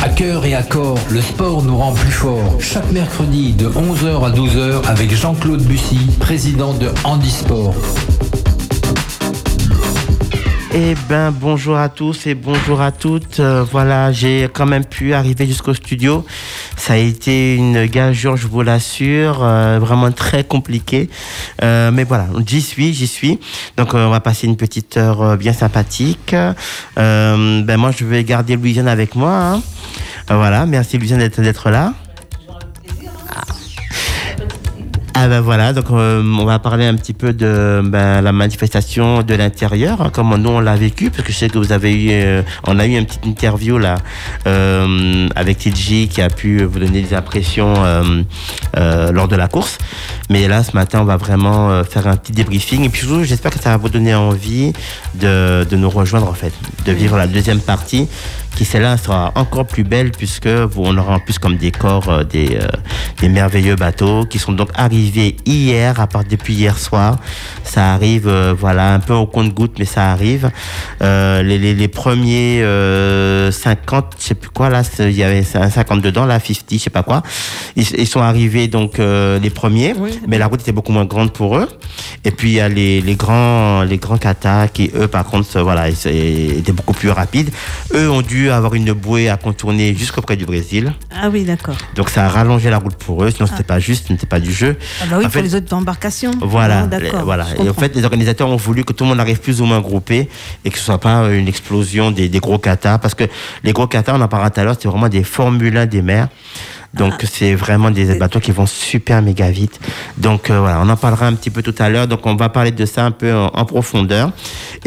À cœur et à corps, le sport nous rend plus forts. Chaque mercredi de 11h à 12h avec Jean-Claude Bussy, président de Handisport. Eh ben bonjour à tous et bonjour à toutes. Euh, voilà, j'ai quand même pu arriver jusqu'au studio. Ça a été une gageure, je vous l'assure, euh, vraiment très compliqué. Euh, mais voilà, j'y suis, j'y suis. Donc on va passer une petite heure bien sympathique. ben moi je vais garder Louisiane avec moi. Hein. Voilà, merci Louisiane d'être là. Ah ben voilà, donc euh, on va parler un petit peu de ben, la manifestation de l'intérieur, hein, comment nous on l'a vécu, parce que je sais que vous avez eu, euh, on a eu une petite interview là euh, avec TJ qui a pu vous donner des impressions lors de la course. Mais là, ce matin, on va vraiment faire un petit débriefing. Et puis surtout, j'espère que ça va vous donner envie de, de nous rejoindre en fait, de vivre la deuxième partie qui celle-là sera encore plus belle puisque on aura en plus comme décor euh, des, euh, des merveilleux bateaux qui sont donc arrivés hier, à part depuis hier soir. Ça arrive, euh, voilà, un peu au compte-goutte, mais ça arrive. les, les, les, premiers 50, je sais plus quoi, là, il y avait un 50 dedans, là, 50, je sais pas quoi. Ils, ils sont arrivés donc les premiers, mais la route était beaucoup moins grande pour eux. Et puis il y a les, les grands les grands katas qui eux par contre voilà étaient beaucoup plus rapides. Eux ont dû avoir une bouée à contourner jusqu'auprès du Brésil. Ah oui, d'accord. Donc ça a rallongé la route pour eux, sinon c'était ah. pas juste, ce n'était pas du jeu. Ah bah oui, pour les autres embarcations. Voilà, ah, d'accord. Voilà. Et en fait, les organisateurs ont voulu que tout le monde arrive plus ou moins groupé et que ce soit pas une explosion des, des gros katas, parce que les gros katas, on en parlera tout à l'heure, c'est vraiment des Formule 1 des mers. Donc ah. c'est vraiment des bateaux qui vont super méga vite. Donc euh, voilà, on en parlera un petit peu tout à l'heure. Donc on va parler de ça un peu en, profondeur.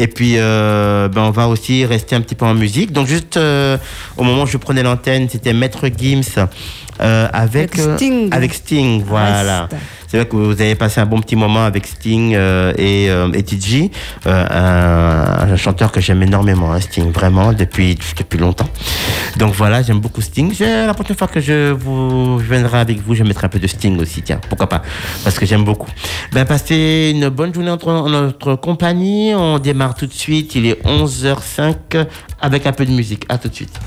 Et puis euh, ben, on va aussi rester un petit peu en musique. Donc juste euh, au moment où je prenais l'antenne, c'était Maître Gims avec, Sting. avec Sting. Voilà. C'est vrai que vous avez passé un bon petit moment avec Sting euh, et, euh, et TG, euh, un, chanteur que j'aime énormément, hein, Sting, vraiment, depuis, depuis longtemps. Donc voilà, j'aime beaucoup Sting. La prochaine fois que je, vous, viendrai avec vous, je mettrai un peu de Sting aussi, tiens, pourquoi pas, parce que j'aime beaucoup. Ben, passez une bonne journée en notre compagnie. On démarre tout de suite, il est 11h05 avec un peu de musique. À tout de suite.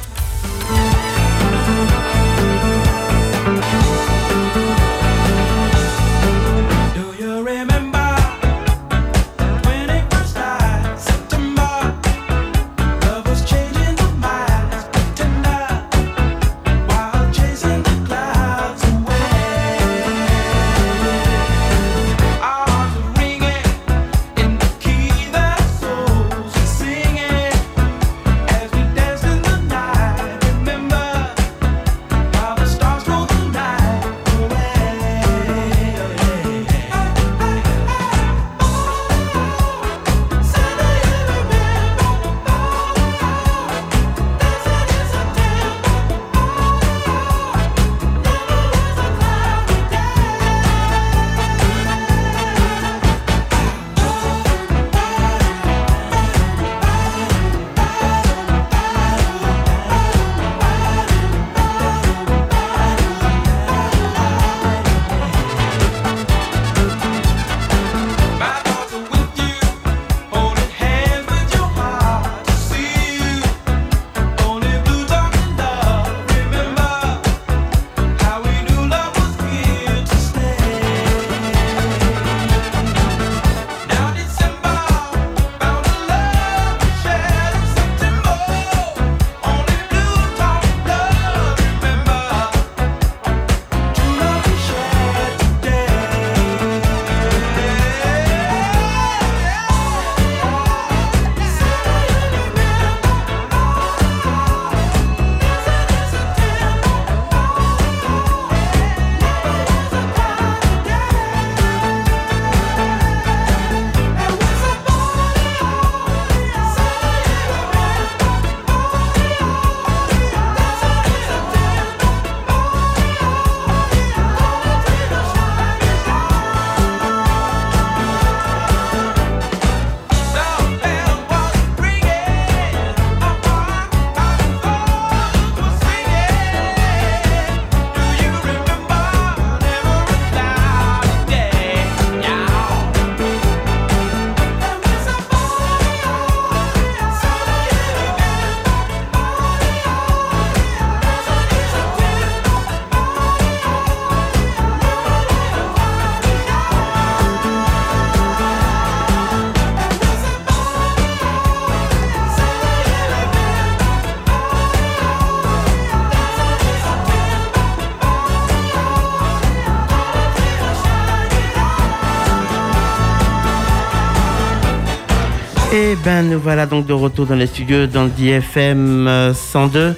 Et ben nous voilà donc de retour dans les studios dans le DFM 102,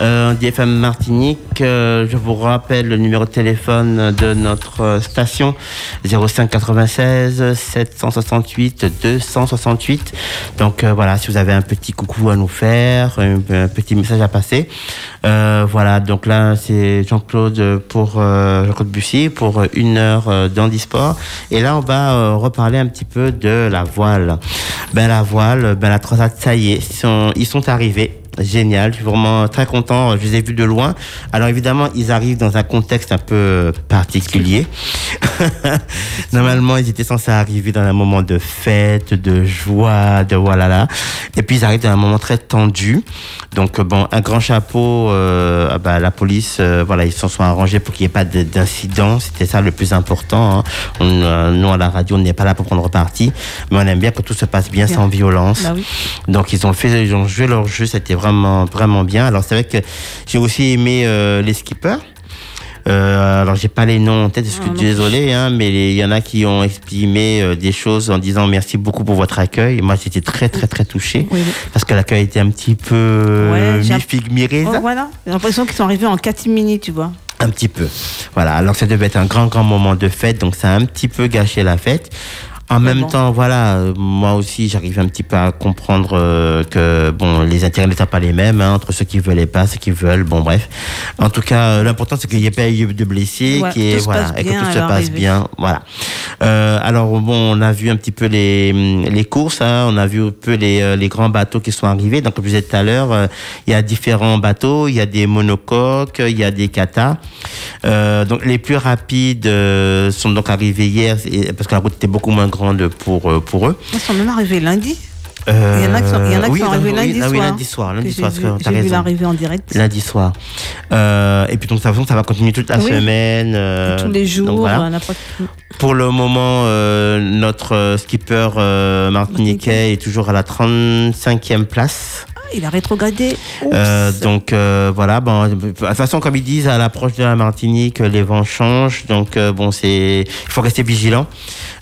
euh, DFM Martinique. Euh, je vous rappelle le numéro de téléphone de notre station 05 96 768 268. Donc euh, voilà, si vous avez un petit coucou à nous faire, un, petit message à passer. Euh, voilà, donc là c'est Jean-Claude pour euh, Jean-Claude Bussy pour une heure euh, d'handisport. Et là on va euh, reparler un petit peu de la voile. Ben la voile, ben la transat, ça y est, sont, ils sont arrivés. Génial, je suis vraiment très content. Je les ai vus de loin. Alors évidemment, ils arrivent dans un contexte un peu particulier. Normalement, ils étaient censés arriver dans un moment de fête, de joie, de voilà là. Et puis ils arrivent dans un moment très tendu. Donc bon, un grand chapeau. Euh, ah bah, la police, euh, voilà, ils s'en sont arrangés pour qu'il n'y ait pas de- d'incident. C'était ça le plus important. hein. On, euh, nous à la radio, on n'est pas là pour prendre parti, mais on aime bien que tout se passe bien, Bien. sans violence. Bah oui. Donc ils ont fait, ils ont joué leur jeu, c'était vraiment vraiment bien. Alors c'est vrai que j'ai aussi aimé euh, les skippers. Euh, alors j'ai pas les noms en tête, je suis Ah, désolé, hein, mais il y en a qui ont exprimé euh, des choses en disant merci beaucoup pour votre accueil. Moi j'étais très très très touché Oui, oui. parce que l'accueil était un petit peu euh, Ouais, j'ai- mi-figue. Oh, voilà. J'ai l'impression qu'ils sont arrivés en catimini, tu vois. Un petit peu. Voilà, alors ça devait être un grand, grand moment de fête, donc ça a un petit peu gâché la fête. En même temps, voilà, euh, moi aussi, j'arrive un petit peu à comprendre euh, que bon, les intérêts ne sont pas les mêmes hein, entre ceux qui veulent et pas ceux qui veulent. Bon, bref. En tout cas, euh, l'important c'est qu'il n'y ait pas eu de blessés, Ouais, voilà, et que tout se passe bien. Voilà. Euh, alors bon, on a vu un petit peu les les courses, hein, on a vu un peu les euh, les grands bateaux qui sont arrivés. Donc comme je disais tout à l'heure, euh, il y a différents bateaux, il y a des monocoques, il y a des katas. Euh, donc les plus rapides euh, sont donc arrivés hier parce que la route était beaucoup moins grande pour euh, pour eux. Ils sont même arrivés lundi. Euh, Il y en a qui sont, il y en a qui oui, sont arrivés oui, lundi ah oui, soir. lundi soir, lundi soir, J'ai vu, l'arrivée en direct. Lundi soir. Euh, et puis donc de toute façon, ça va continuer toute la Oui. semaine. euh, Tous les donc jours, voilà. Pour le moment, notre skipper martiniquais est toujours à la 35e place. Il a rétrogradé. Euh, donc euh, voilà, bon, de toute façon, comme ils disent, à l'approche de la Martinique, les vents changent. Donc euh, bon, c'est, il faut rester vigilant.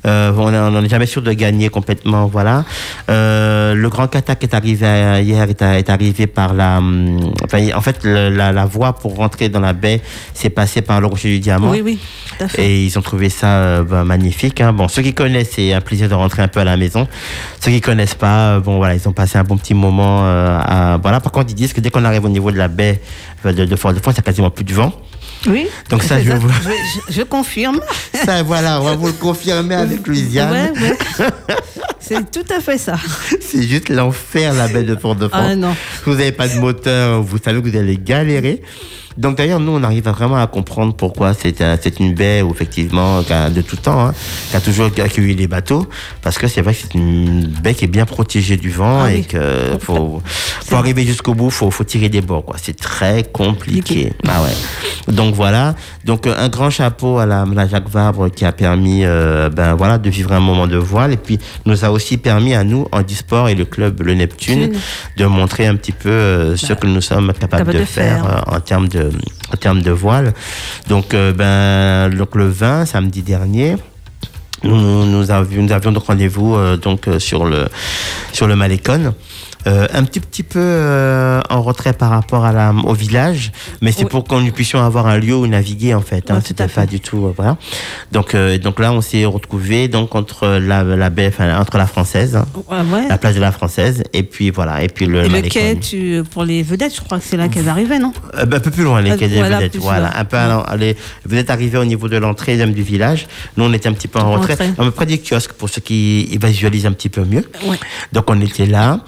Euh, on n'en est jamais sûr de gagner complètement, voilà. Euh, le grand kata qui est arrivé hier est, est arrivé par la, hum, enfin, en fait, le- la, la voie pour rentrer dans la baie s'est passée par le rocher du diamant. oui, oui, tout à fait. Et ils ont trouvé ça euh, bah, magnifique. Hein. Bon, ceux qui connaissent, c'est un plaisir de rentrer un peu à la maison. Ceux qui connaissent pas, euh, bon voilà, ils ont passé un bon petit moment. À, voilà. Par contre, ils disent que dès qu'on arrive au niveau de la baie euh, de, de Fort-de-France, il y a quasiment plus de vent? Oui. Donc ça, je vous- je, je confirme. Ça, voilà, on va vous le confirmer avec Louisiane. Ouais, ouais. C'est tout à fait ça. C'est juste l'enfer, la baie de Fort-de-France. Ah non. Si vous n'avez pas de moteur, vous savez que vous allez galérer. Donc d'ailleurs, nous, on arrive vraiment à comprendre pourquoi c'est un- c'est une baie où, effectivement, de tout temps, hein, qui a toujours accueilli les bateaux, parce que c'est vrai que c'est une baie qui est bien protégée du vent Ah et oui. que faut, faut arriver jusqu'au bout, faut, faut tirer des bords, quoi. C'est très compliqué. Ah ouais. Donc voilà. Donc euh, un grand chapeau à la, la Jacques Vabre qui a permis, euh, ben voilà, de vivre un moment de voile et puis nous a aussi permis à nous, en sport et le club Le Neptune, de montrer un petit peu euh, ce Bah, que nous sommes capables capable de, de faire, faire. euh, en termes de en termes de voile. Donc euh, ben donc le 20 samedi dernier. Nous, nous avions, nous avions donc rendez-vous euh, donc euh, sur le sur le Malécon. Euh, un petit petit peu euh, en retrait par rapport à la, au village, mais c'est Oui. pour qu'on nous puissions avoir un lieu où naviguer en fait. Hein, C'était à pas du tout euh, voilà. Donc donc là on s'est retrouvé donc entre la la baie, enfin, entre la française, hein, Ouais, la plage de la française et puis voilà et puis le Et le quai, tu, pour les vedettes, je crois que c'est là qu'elles arrivaient, non? Ben, un peu plus loin, les Ah, quais des voilà, vedettes. Voilà, un peu. à- allez, vous êtes arrivé au niveau de l'entrée même du village. Nous, on était un petit peu en retrait, on me près du kiosque pour ceux qui visualisent un petit peu mieux. Ouais. Donc, on était là.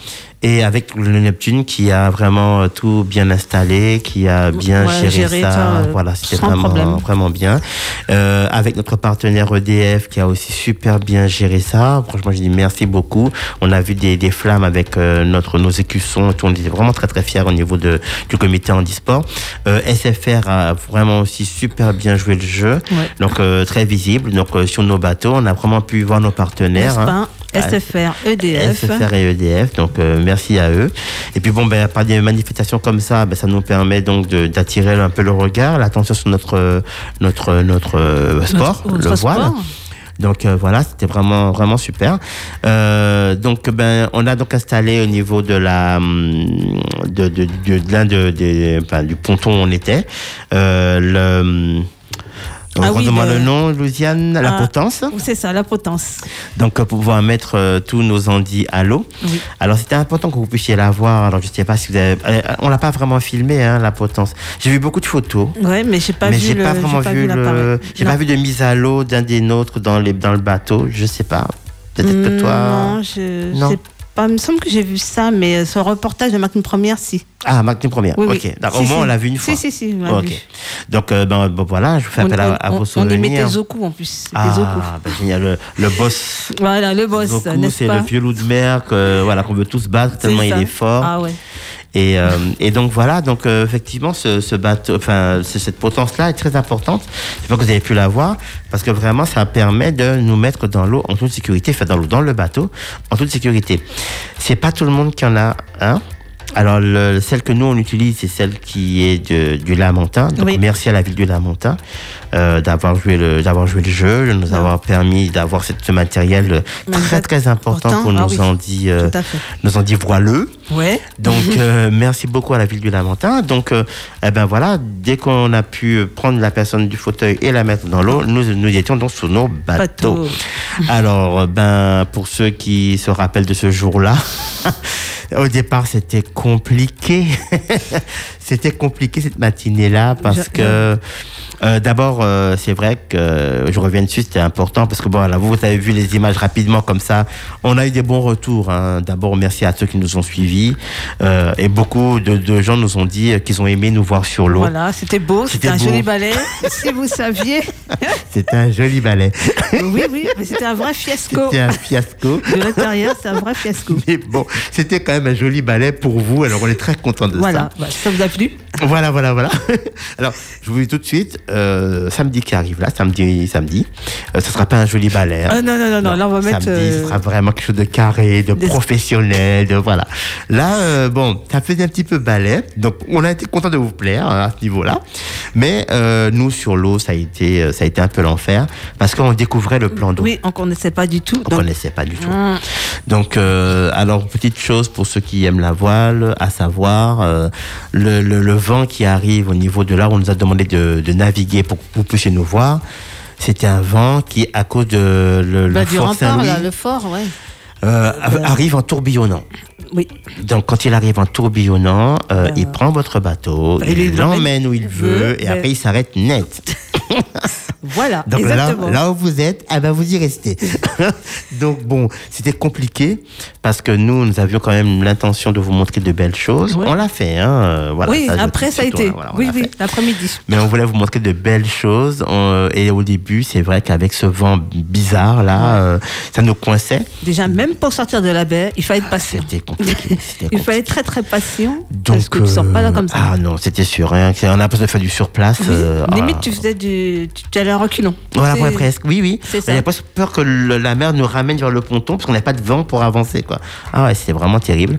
Et avec le Neptune qui a vraiment euh, tout bien installé, qui a bien Ouais, géré, géré ça, ça, euh, voilà, c'était vraiment, problème. vraiment bien. Euh, avec notre partenaire EDF qui a aussi super bien géré ça. Franchement, je dis merci beaucoup. On a vu des, des flammes avec euh, notre nos écussons. et tout. On était vraiment très très fiers au niveau de, du comité handisport. Euh, SFR a vraiment aussi super bien joué le jeu. Ouais. Donc euh, très visible. Donc euh, sur nos bateaux, on a vraiment pu voir nos partenaires. hein. SFR, EDF. SFR et EDF, donc euh, merci à eux. Et puis bon, ben, par des manifestations comme ça, ben, ça nous permet donc de- d'attirer un peu le regard, l'attention sur notre, notre, notre euh, sport, Notre- le voile. sport. Donc euh, voilà, c'était vraiment vraiment super. Euh, donc ben on a donc installé au niveau de la hum, de de, de, de l'un de, des- enfin, du ponton où on était euh, le hum, Ah oui, le- le nom, Louisiane, la Ah. potence. C'est ça, la potence. Donc, euh, pour pouvoir mettre euh, tous nos andis à l'eau. Oui. Alors, c'était important que vous puissiez la voir. Alors, je ne sais pas si vous avez. euh, on l'a pas vraiment filmé, hein, la potence. J'ai vu beaucoup de photos. Ouais, mais j'ai pas mais vu j'ai le. pas vraiment vu le. J'ai pas vu de mise à l'eau d'un des nôtres dans, les, dans le bateau. Je sais pas. Peut-être que Hmm, toi. Non, je Non. sais pas. Il me semble que j'ai vu ça, mais euh, le reportage de Martine Première, si. Ah, Marc Première. Oui, oui. ok. Si, Au moins, si. on l'a vu une fois. Si, si, si. on vu. Donc, euh, ben, bon, voilà, je vous fais On, appel à, à on- vos on souvenirs. y mettait Zoku en plus. Ah, ben, génial. Le, le boss. Voilà, le boss, c'est pas le vieux loup de mer que, voilà, qu'on veut tous battre tellement il est fort. Ah ouais. Et, euh, et donc voilà, donc euh, effectivement, ce, ce bateau, enfin, ce- cette potence-là est très importante. Je sais pas que vous avez pu la voir, parce que vraiment, ça permet de nous mettre dans l'eau en toute sécurité, enfin dans l'eau, dans le bateau, en toute sécurité. C'est pas tout le monde qui en a un. Alors, le- celle que nous on utilise, c'est celle qui est de, du Lamentin. Donc, Oui. merci à la ville du Lamentin euh, d'avoir joué le, d'avoir joué le jeu, de nous Ah. avoir permis d'avoir ce matériel euh, très très important pour ah nos oui. andis, euh, fait. nos andis voileux. Ouais. Donc, euh, merci beaucoup à la ville du Lamentin. Donc, euh, eh ben voilà, dès qu'on a pu prendre la personne du fauteuil et la mettre dans l'eau, nous, nous étions donc sur nos bateaux. Bateau. Alors, euh, ben, pour ceux qui se rappellent de ce jour-là, au départ, c'était compliqué. c'était compliqué cette matinée-là parce Je- que, euh, d'abord, euh, c'est vrai que euh, je reviens dessus, c'était important parce que bon, là, vous, vous avez vu les images rapidement comme ça. On a eu des bons retours. Hein. D'abord, merci à ceux qui nous ont suivis euh, et beaucoup de, de gens nous ont dit qu'ils ont aimé nous voir sur l'eau. Voilà, c'était beau, c'était un beau. joli ballet. si vous saviez. C'était un joli ballet. oui, oui, mais c'était un vrai fiasco. C'était un fiasco. De l'intérieur, c'est un vrai fiasco. Mais bon, c'était quand même un joli ballet pour vous, alors on est très content de Voilà, bah, ça vous a plu? Ça. Voilà, voilà, voilà. Alors, je vous dis tout de suite, euh, samedi qui arrive là, samedi, samedi, euh, ce sera pas un joli ballet. hein. Ah, Non, non, non, non, là on va mettre. Samedi, euh, ce sera vraiment quelque chose de carré, de des- professionnel, de voilà. Là, euh, bon, ça faisait un petit peu ballet, donc on a été content de vous plaire hein, à ce niveau-là. Mais euh, nous, sur l'eau, ça a été, euh, ça a été un peu l'enfer parce qu'on découvrait le plan d'eau. Oui, on connaissait pas du tout. On donc- connaissait pas du tout. Hum, Donc, euh, alors, petite chose pour ceux qui aiment la voile, à savoir, euh, le, le, le vent qui arrive au niveau de là on nous a demandé de, de naviguer pour que vous puissiez nous voir, c'était un vent qui, à cause de le, le bah, du fort rempart, là, le fort, ouais. euh, arrive en tourbillonnant. Oui. Donc, quand il arrive en tourbillonnant, euh, il prend votre bateau, bah, il l'emmène où il veut, et après il s'arrête net. Voilà, Donc là, exactement. là où vous êtes, ah ben vous y restez. Donc bon, c'était compliqué parce que nous, nous avions quand même l'intention de vous montrer de belles choses. Ouais. On l'a fait, hein. euh, Voilà, oui, ça, après ça a été. voilà, oui, oui, l'après-midi. Mais on voulait vous montrer de belles choses. euh, et au début, c'est vrai qu'avec ce vent bizarre là, euh, ça nous coinçait. Déjà, même pour sortir de la baie, il fallait être patient. C'était compliqué. Il fallait être très très patient. Donc, parce que tu sors pas là comme ça. Ah non, c'était sûr. Hein, on a l'impression de faire du surplace. Oui. euh, Limite, ah. tu faisais du. Tu, allais en reculant. Voilà, C'est- ouais, presque. Oui, oui. c'est On avait presque peur que le- la mer nous ramène vers le ponton parce qu'on n'avait pas de vent pour avancer, quoi. Ah ouais, c'était vraiment terrible.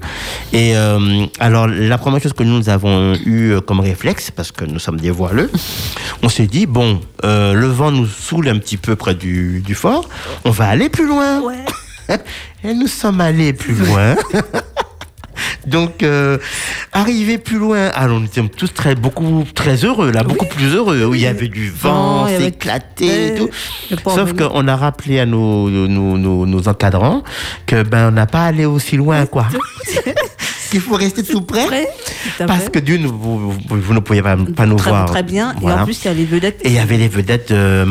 Et euh, alors, la première chose que nous avons eu euh, comme réflexe, parce que nous sommes des voileux, on s'est dit, bon, euh, le vent nous saoule un petit peu près du, du fort, on va aller plus loin. Ouais. Et nous sommes allés plus loin. Donc, euh, arrivé plus loin, alors nous étions tous très, beaucoup, très heureux, là, beaucoup plus heureux, où il y avait du vent, il y avait- s'éclater et tout. Sauf qu'on a rappelé à nos, nos, nos, nos encadrants que ben on n'a pas allé aussi loin, quoi. Qu'il faut rester tout près. Tout Parce que nous, vous, vous, vous ne pouviez pas, pas nous très, voir. Très bien. Et en plus, il y a les vedettes. Et il y avait les vedettes de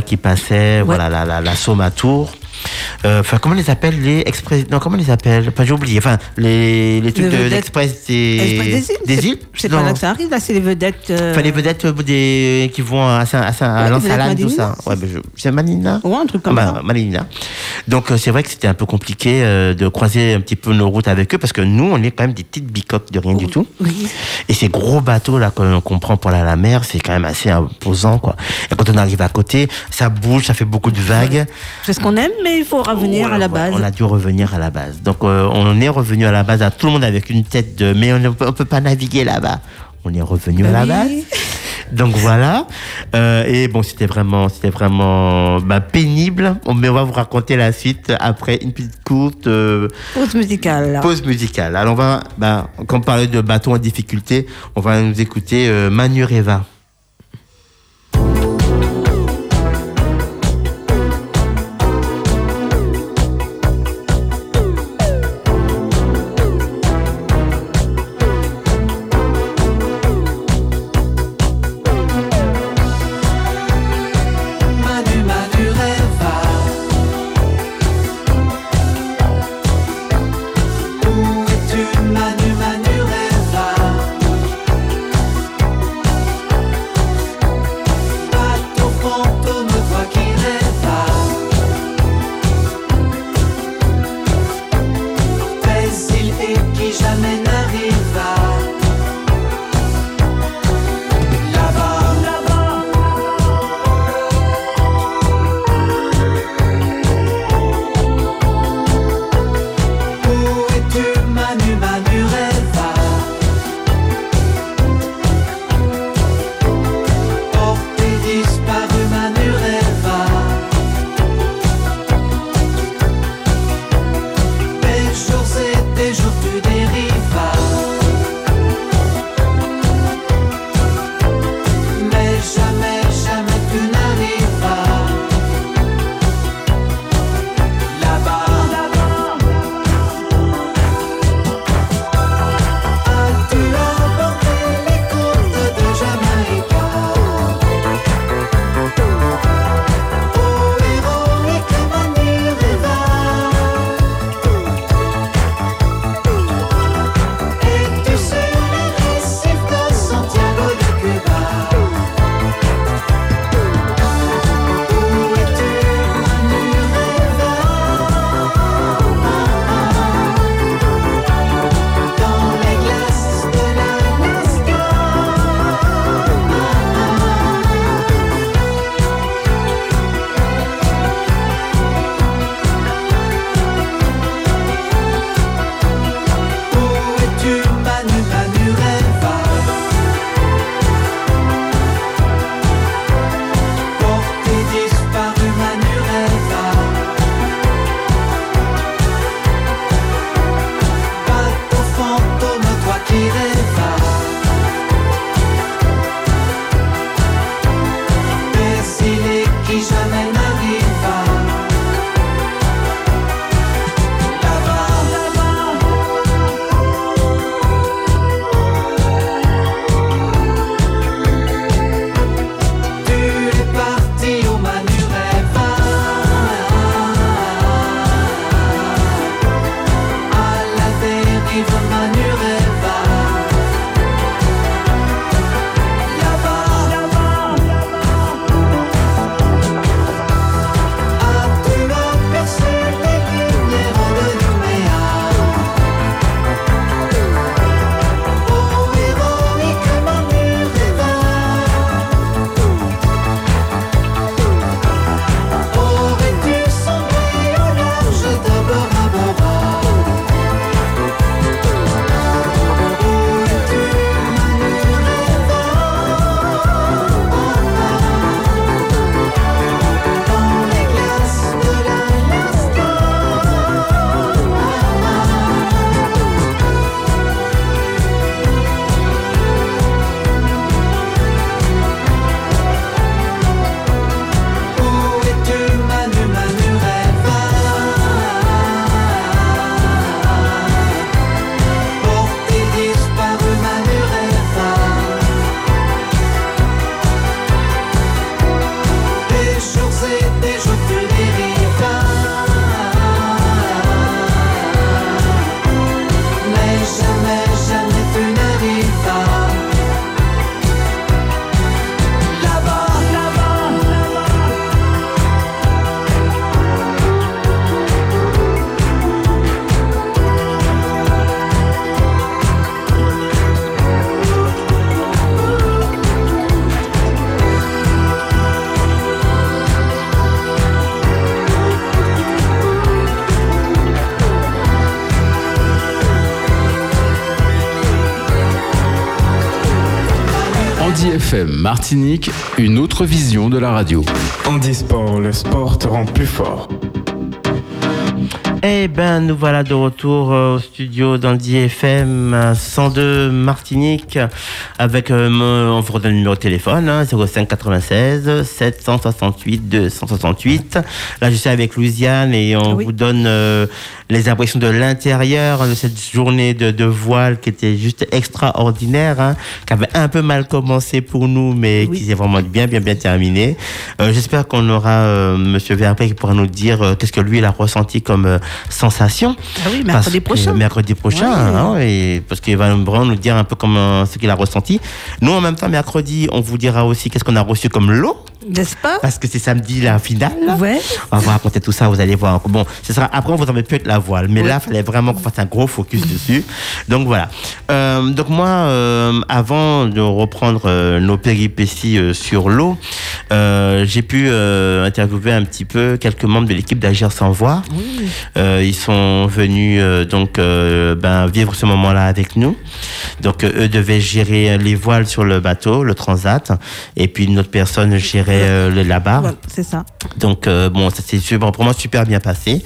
qui passaient, voilà, la, la, la Somme à Tours. Euh, Enfin, comment les appelle les express Non, comment les appelle Enfin, j'ai oublié. Enfin, les, les trucs Les de vedettes- l'express des, des îles? des îles? C'est pas là que ça arrive, là, c'est les vedettes. euh, Enfin, les vedettes euh, des, qui vont à, à, Saint, à Ouais, tout ça. Ouais, ben, je- c'est Malina Ouais, un truc comme bah, ça. Malina. Donc c'est vrai que c'était un peu compliqué de croiser un petit peu nos routes avec eux parce que nous on est quand même des petites bicoques de rien du tout. Oui. Et ces gros bateaux là qu'on qu'on prend pour aller à la mer, c'est quand même assez imposant quoi. Et quand on arrive à côté, ça bouge, ça fait beaucoup de vagues. C'est ce qu'on aime, mais il faut revenir Ouais, à la base. On a dû revenir à la base. Donc euh, on est revenu à la base à tout le monde avec une tête de mais on ne peut, on peut pas naviguer là-bas. On est revenu à la Bah base. Donc voilà. Euh, et bon, c'était vraiment, c'était vraiment bah, pénible. Mais on va vous raconter la suite après une petite courte euh, Pause musicale. pause musicale. Alors on va, bah, comme on parlait de bateau en difficulté, on va nous écouter euh, Manureva. Manu FM Martinique, une autre vision de la radio. Handisport, le sport te rend plus fort. Eh ben, nous voilà de retour euh, au studio d'Andy FM euh, 102 Martinique avec, euh, mon- on vous redonne le numéro de téléphone, hein, 05 96 768 268. Là, je suis avec Louisiane et on Oui. vous donne euh, les impressions de l'intérieur de cette journée de, de voile qui était juste extraordinaire, hein, qui avait un peu mal commencé pour nous, mais Oui. qui s'est vraiment bien, bien, bien terminé. Euh, J'espère qu'on aura euh, Monsieur Verpé qui pourra nous dire euh, qu'est-ce que lui il a ressenti comme euh, sensation. Ah oui, Parce mercredi que- prochain. Mercredi prochain, Ouais. hein, et parce qu'il va vraiment nous dire un peu comment ce qu'il a ressenti. Nous, en même temps, mercredi, on vous dira aussi qu'est-ce qu'on a reçu comme lot, N'est-ce pas? Parce que c'est samedi la finale. Ouais. On va vous raconter tout ça, vous allez voir. Bon, ce sera après, on vous en met plus avec la voile, mais là, il fallait vraiment qu'on fasse un gros focus dessus. Donc voilà. Euh, donc moi, euh, avant de reprendre euh, nos péripéties euh, sur l'eau, euh, j'ai pu euh, interviewer un petit peu quelques membres de l'équipe d'Agir sans voix. Oui. Euh, ils sont venus euh, donc euh, ben, vivre ce moment-là avec nous. Donc eux devaient gérer les voiles sur le bateau, le transat, et puis une autre personne gérait euh, le- la barre. Voilà, c'est ça. Donc euh, bon, ça s'est super, pour moi super bien passé.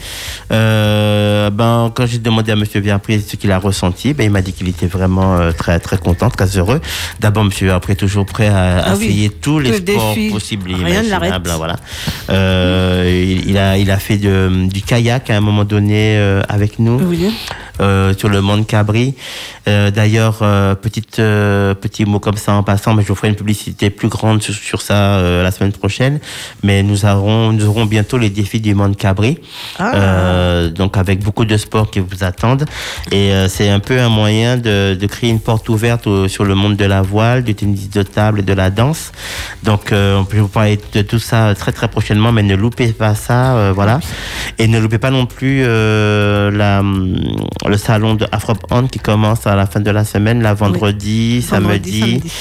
Euh, ben quand j'ai demandé à Monsieur Verpré ce qu'il a ressenti, ben il m'a dit qu'il était vraiment euh, très très content, très heureux. D'abord Monsieur Verpré est toujours prêt à, Ah oui, essayer tous les les sports possibles et Rien ne l'arrête. imaginables. hein, Voilà. Euh, il, a il a fait de- du kayak à un moment donné euh, avec nous Oui. euh, sur le Mont Cabri. Euh, D'ailleurs, euh, petite euh, petit mot comme ça en passant, mais je vous ferai une publicité plus grande sur, sur ça euh, la semaine prochaine. Mais nous aurons nous aurons bientôt les défis du Mont Cabri, Ah. Euh, donc avec beaucoup de sports qui vous attendent. Et euh, c'est un peu un moyen de, de créer une porte ouverte au- sur le monde de la voile, du tennis de table et de la danse. Donc euh, on peut vous parler de tout ça très très prochainement, mais ne loupez pas ça, voilà. Et ne loupez pas non plus la, hum, le salon de Afro On qui commence à la fin de la semaine, là, vendredi, samedi. Vendredi, samedi.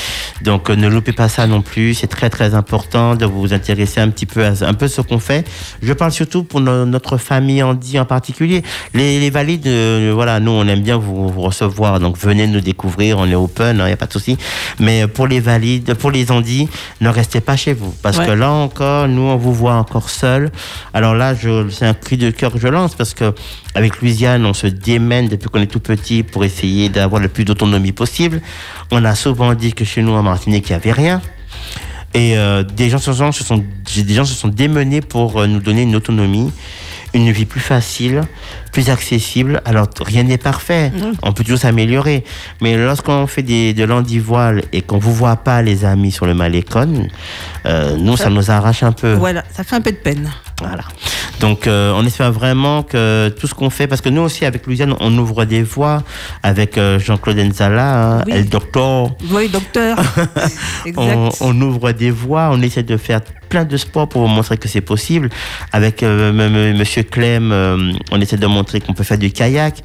Donc ne loupez pas ça non plus. C'est très très important de vous intéresser un petit peu à un peu ce qu'on fait. Je parle surtout pour no- notre famille Andy en particulier. Les, les valides, euh, voilà, nous on aime bien vous, vous recevoir. Donc venez nous découvrir. On est open, il n'y a pas de souci. Mais pour les valides, pour les Andy, ne restez pas chez vous parce Ouais. que là encore, nous on vous voit encore seul. Alors là, c'est un cri de cœur que je lance parce que avec Louisiane, on se démène depuis qu'on est tout petit pour essayer d'avoir le plus d'autonomie possible. On a souvent dit que chez nous en Martinique, il n'y avait rien. Et euh, des, gens, se sont- se sont, des gens se sont démenés pour euh, nous donner une autonomie, une vie plus facile, plus accessible. Alors, rien n'est parfait. On peut toujours s'améliorer. Mais lorsqu'on fait des, de l'andivoile et qu'on vous voit pas, les amis, sur le malécon, euh, nous, ça nous arrache un peu. Voilà, ça fait un peu de peine. Voilà. Donc, euh, on espère vraiment que tout ce qu'on fait, parce que nous aussi, avec Louisiane, on ouvre des voies avec euh, Jean-Claude Enzala, hein, Oui. El Doctor. Oui, docteur. On, on ouvre des voies, on essaie de faire plein de sports pour vous montrer que c'est possible. Avec euh, Monsieur Clem, euh, on essaie de montrer qu'on peut faire du kayak.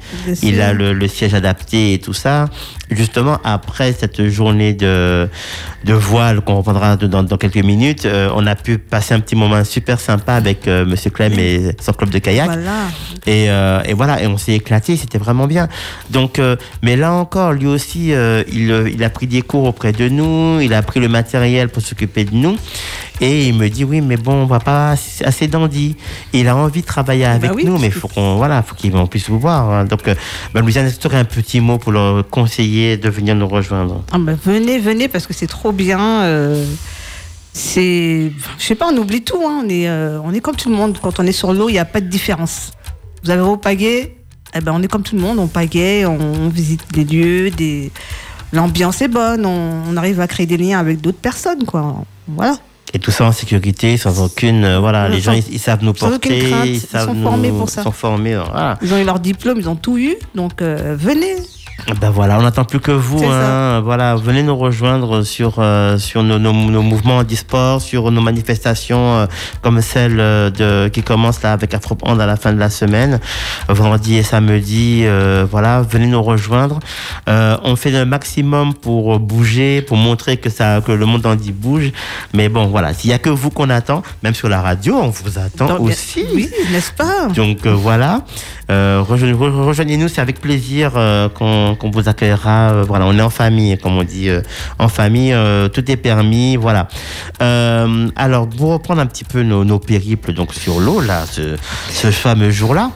Il a le, le siège adapté et tout ça. Justement, après cette journée de, de voile qu'on reprendra dans, dans quelques minutes, euh, on a pu passer un petit moment super sympa avec euh, Monsieur Clem et son club de kayak. Voilà. Et, euh, et voilà, et on s'est éclaté, c'était vraiment bien. Donc, euh, mais là encore, lui aussi, euh, il, euh, il a pris des cours auprès de nous, il a pris le matériel pour s'occuper de nous. Et il me dit, oui, mais bon, on va pas assez dandy. Il a envie de travailler avec Bah oui, nous, mais faut qu'on, voilà, faut qu'il puisse vous voir. hein. Donc, bah, Louisiane, est-ce que tu aurais un petit mot pour leur conseiller de venir nous rejoindre? Ah bah, venez, venez, parce que c'est trop bien. euh, c'est. Je sais pas, on oublie tout. hein, On, est, euh, on est comme tout le monde. Quand on est sur l'eau, il n'y a pas de différence. Vous avez vos pagaies, eh ben, on est comme tout le monde. On pagaie, on, on visite des lieux, des. L'ambiance est bonne, on, on arrive à créer des liens avec d'autres personnes, quoi. Voilà. Et tout ça en sécurité, sans aucune, euh, voilà, les gens, ils, ils savent nous porter, crainte, ils ils savent sont nous, formés pour ça. ils sont formés, voilà. Ils ont eu leur diplôme, ils ont tout eu. Donc, euh, venez. Ben voilà, on n'attend plus que vous. Hein. Voilà, venez nous rejoindre sur euh, sur nos, nos, nos mouvements d'e-sport, sur nos manifestations euh, comme celle euh, de qui commence là avec Afro Hand à la fin de la semaine, vendredi et samedi. euh, voilà, venez nous rejoindre. Euh, on fait le maximum pour bouger, pour montrer que ça que le monde en dit bouge. Mais bon, voilà, s'il y a que vous qu'on attend, même sur la radio, on vous attend aussi. Oui, n'est-ce pas? Donc euh, voilà, Euh, rejoignez- re- rejoignez-nous, c'est avec plaisir euh, qu'on qu'on vous accueillera. euh, voilà, on est en famille, comme on dit, euh, en famille, euh, tout est permis, voilà. Alors, pour reprendre un petit peu nos, nos périples donc sur l'eau, là, ce, ce fameux jour-là.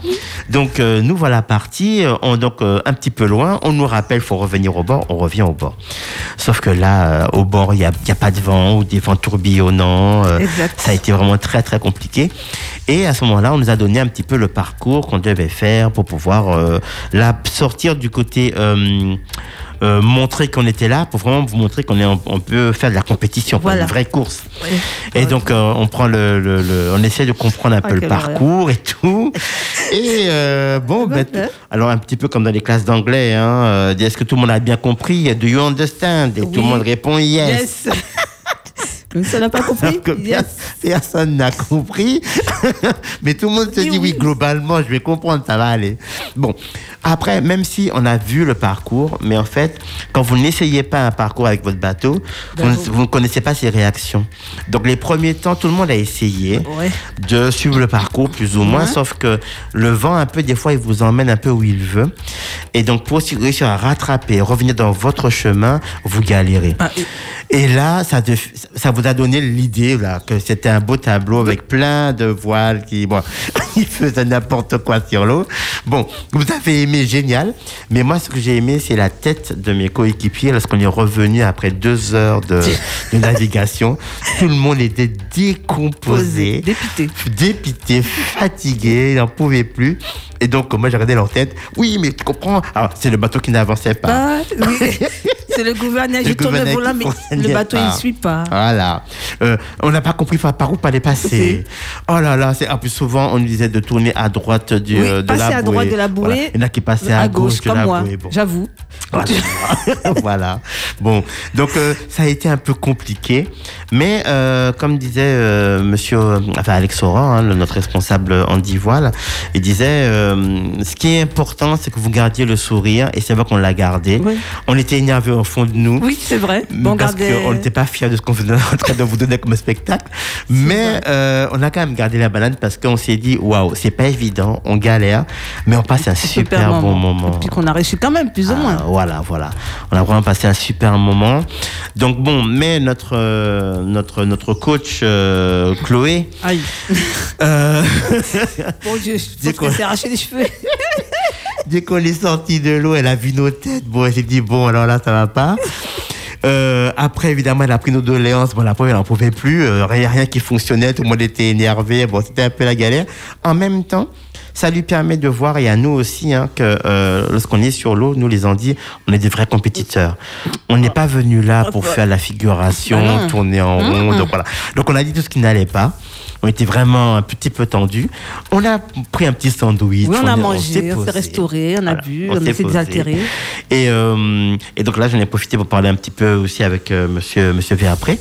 Donc, nous voilà partis, on, donc un petit peu loin. On nous rappelle, faut revenir au bord. On revient au bord. Sauf que là, au bord, il y a, pas de vent ou des vents tourbillonnants. ça a été vraiment très très compliqué. Et à ce moment-là, on nous a donné un petit peu le parcours qu'on devait faire pour pouvoir euh, la sortir du côté euh, euh, montrer qu'on était là, pour vraiment vous montrer qu'on est on, on peut faire de la compétition, Voilà. une vraie course. Et donc euh, on prend le, le- le- on essaie de comprendre un peu le quelle parcours et tout. Et euh, bon, ben, alors un petit peu comme dans les classes d'anglais, hein, euh, est-ce que tout le monde a bien compris? Do you understand? Et tout le monde répond yes. Yes. N'a pas compris. Yes. personne n'a compris. Mais tout le monde se dit, oui, oui. globalement, je vais comprendre, ça va aller. Bon, après, même si on a vu le parcours, mais en fait, quand vous n'essayez pas un parcours avec votre bateau, vous, ne- Bravo. vous ne connaissez pas ses réactions. Donc, les premiers temps, tout le monde a essayé Ouais. de suivre le parcours plus ou moins, Ouais. sauf que le vent, un peu, des fois, il vous emmène un peu où il veut. Et donc, pour réussir à rattraper, revenir dans votre chemin, vous galérez. Ah, et- là, ça, ça vous a donné l'idée là que c'était un beau tableau avec plein de voiles qui, bon, ils faisaient n'importe quoi sur l'eau. Bon, vous avez aimé, génial. Mais moi, ce que j'ai aimé, c'est la tête de mes coéquipiers lorsqu'on est revenu après deux heures de, de navigation. Tout le monde était décomposé Posé, dépité. dépité, fatigué, il n'en pouvait plus. Et donc, moi, j'ai regardé leur tête. Oui, mais tu comprends. Alors, c'est le bateau qui n'avançait pas. Ah, oui. C'est le gouvernail, je tourne le volant, mais le bateau, il ne suit pas. Voilà. Euh, on n'a pas compris par où fallait passer. Oh là là, c'est en plus souvent on nous disait de tourner à droite du, Oui, euh, de passer la à bouée. droite de la Voilà. bouée, Il y en a qui passaient à, à gauche, de comme la moi. Bon. j'avoue. Voilà. voilà. Bon, donc euh, ça a été un peu compliqué, mais comme disait Monsieur, enfin Alex Oran, hein, notre responsable Andy Voile, il disait ce qui est important, c'est que vous gardiez le sourire, et c'est vrai qu'on l'a gardé. Oui. On était énervés au fond de nous. Oui, c'est vrai. Bon, parce gardez- qu'on n'était pas fiers de ce qu'on faisait en train de vous donner comme spectacle. Mais euh, on a quand même gardé la banane parce qu'on s'est dit, waouh, c'est pas évident, on galère, mais on passe un super, bon moment. Et puis qu'on a réussi quand même, plus ou Ah, moins. voilà, voilà. On a vraiment passé un super moment. Donc bon, mais notre euh, notre notre coach euh, Chloé, Aïe. Mon Dieu, je pense qu'elle s'est arraché les cheveux. dès qu'on est sorti de l'eau, elle a vu nos têtes. Bon, elle s'est dit bon, alors là, ça va pas. Euh, après, évidemment, elle a pris nos doléances. Bon, la pauvre, elle n'en pouvait plus. Euh, rien, rien qui fonctionnait. Tout le monde était énervé. Bon, c'était un peu la galère. En même temps, ça lui permet de voir, et à nous aussi, hein, que euh, lorsqu'on est sur l'eau, nous les Andis, on est des vrais compétiteurs. On n'est pas venu là pour faire la figuration, Ah tourner en rond. Donc voilà. Donc on a dit tout ce qui n'allait pas. On était vraiment un petit peu tendus. On a pris un petit sandwich. Oui, on a mangé, on s'est restauré, on a Voilà, bu, on on s'est désaltéré. Et, euh, et donc là, j'en ai profité pour parler un petit peu aussi avec euh, monsieur, monsieur Véapré.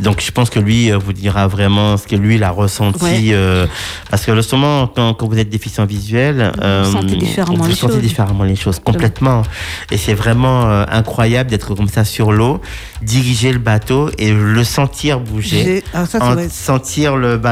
Donc je pense que lui euh, vous dira vraiment ce que lui, il a ressenti. Ouais. euh, parce que justement, quand, quand vous êtes déficient visuel, euh, sentez différemment vous les sentez choses. différemment les choses, complètement. Et c'est vraiment incroyable d'être comme ça sur l'eau, diriger le bateau et le sentir bouger. Ah, ça, En- sentir le bateau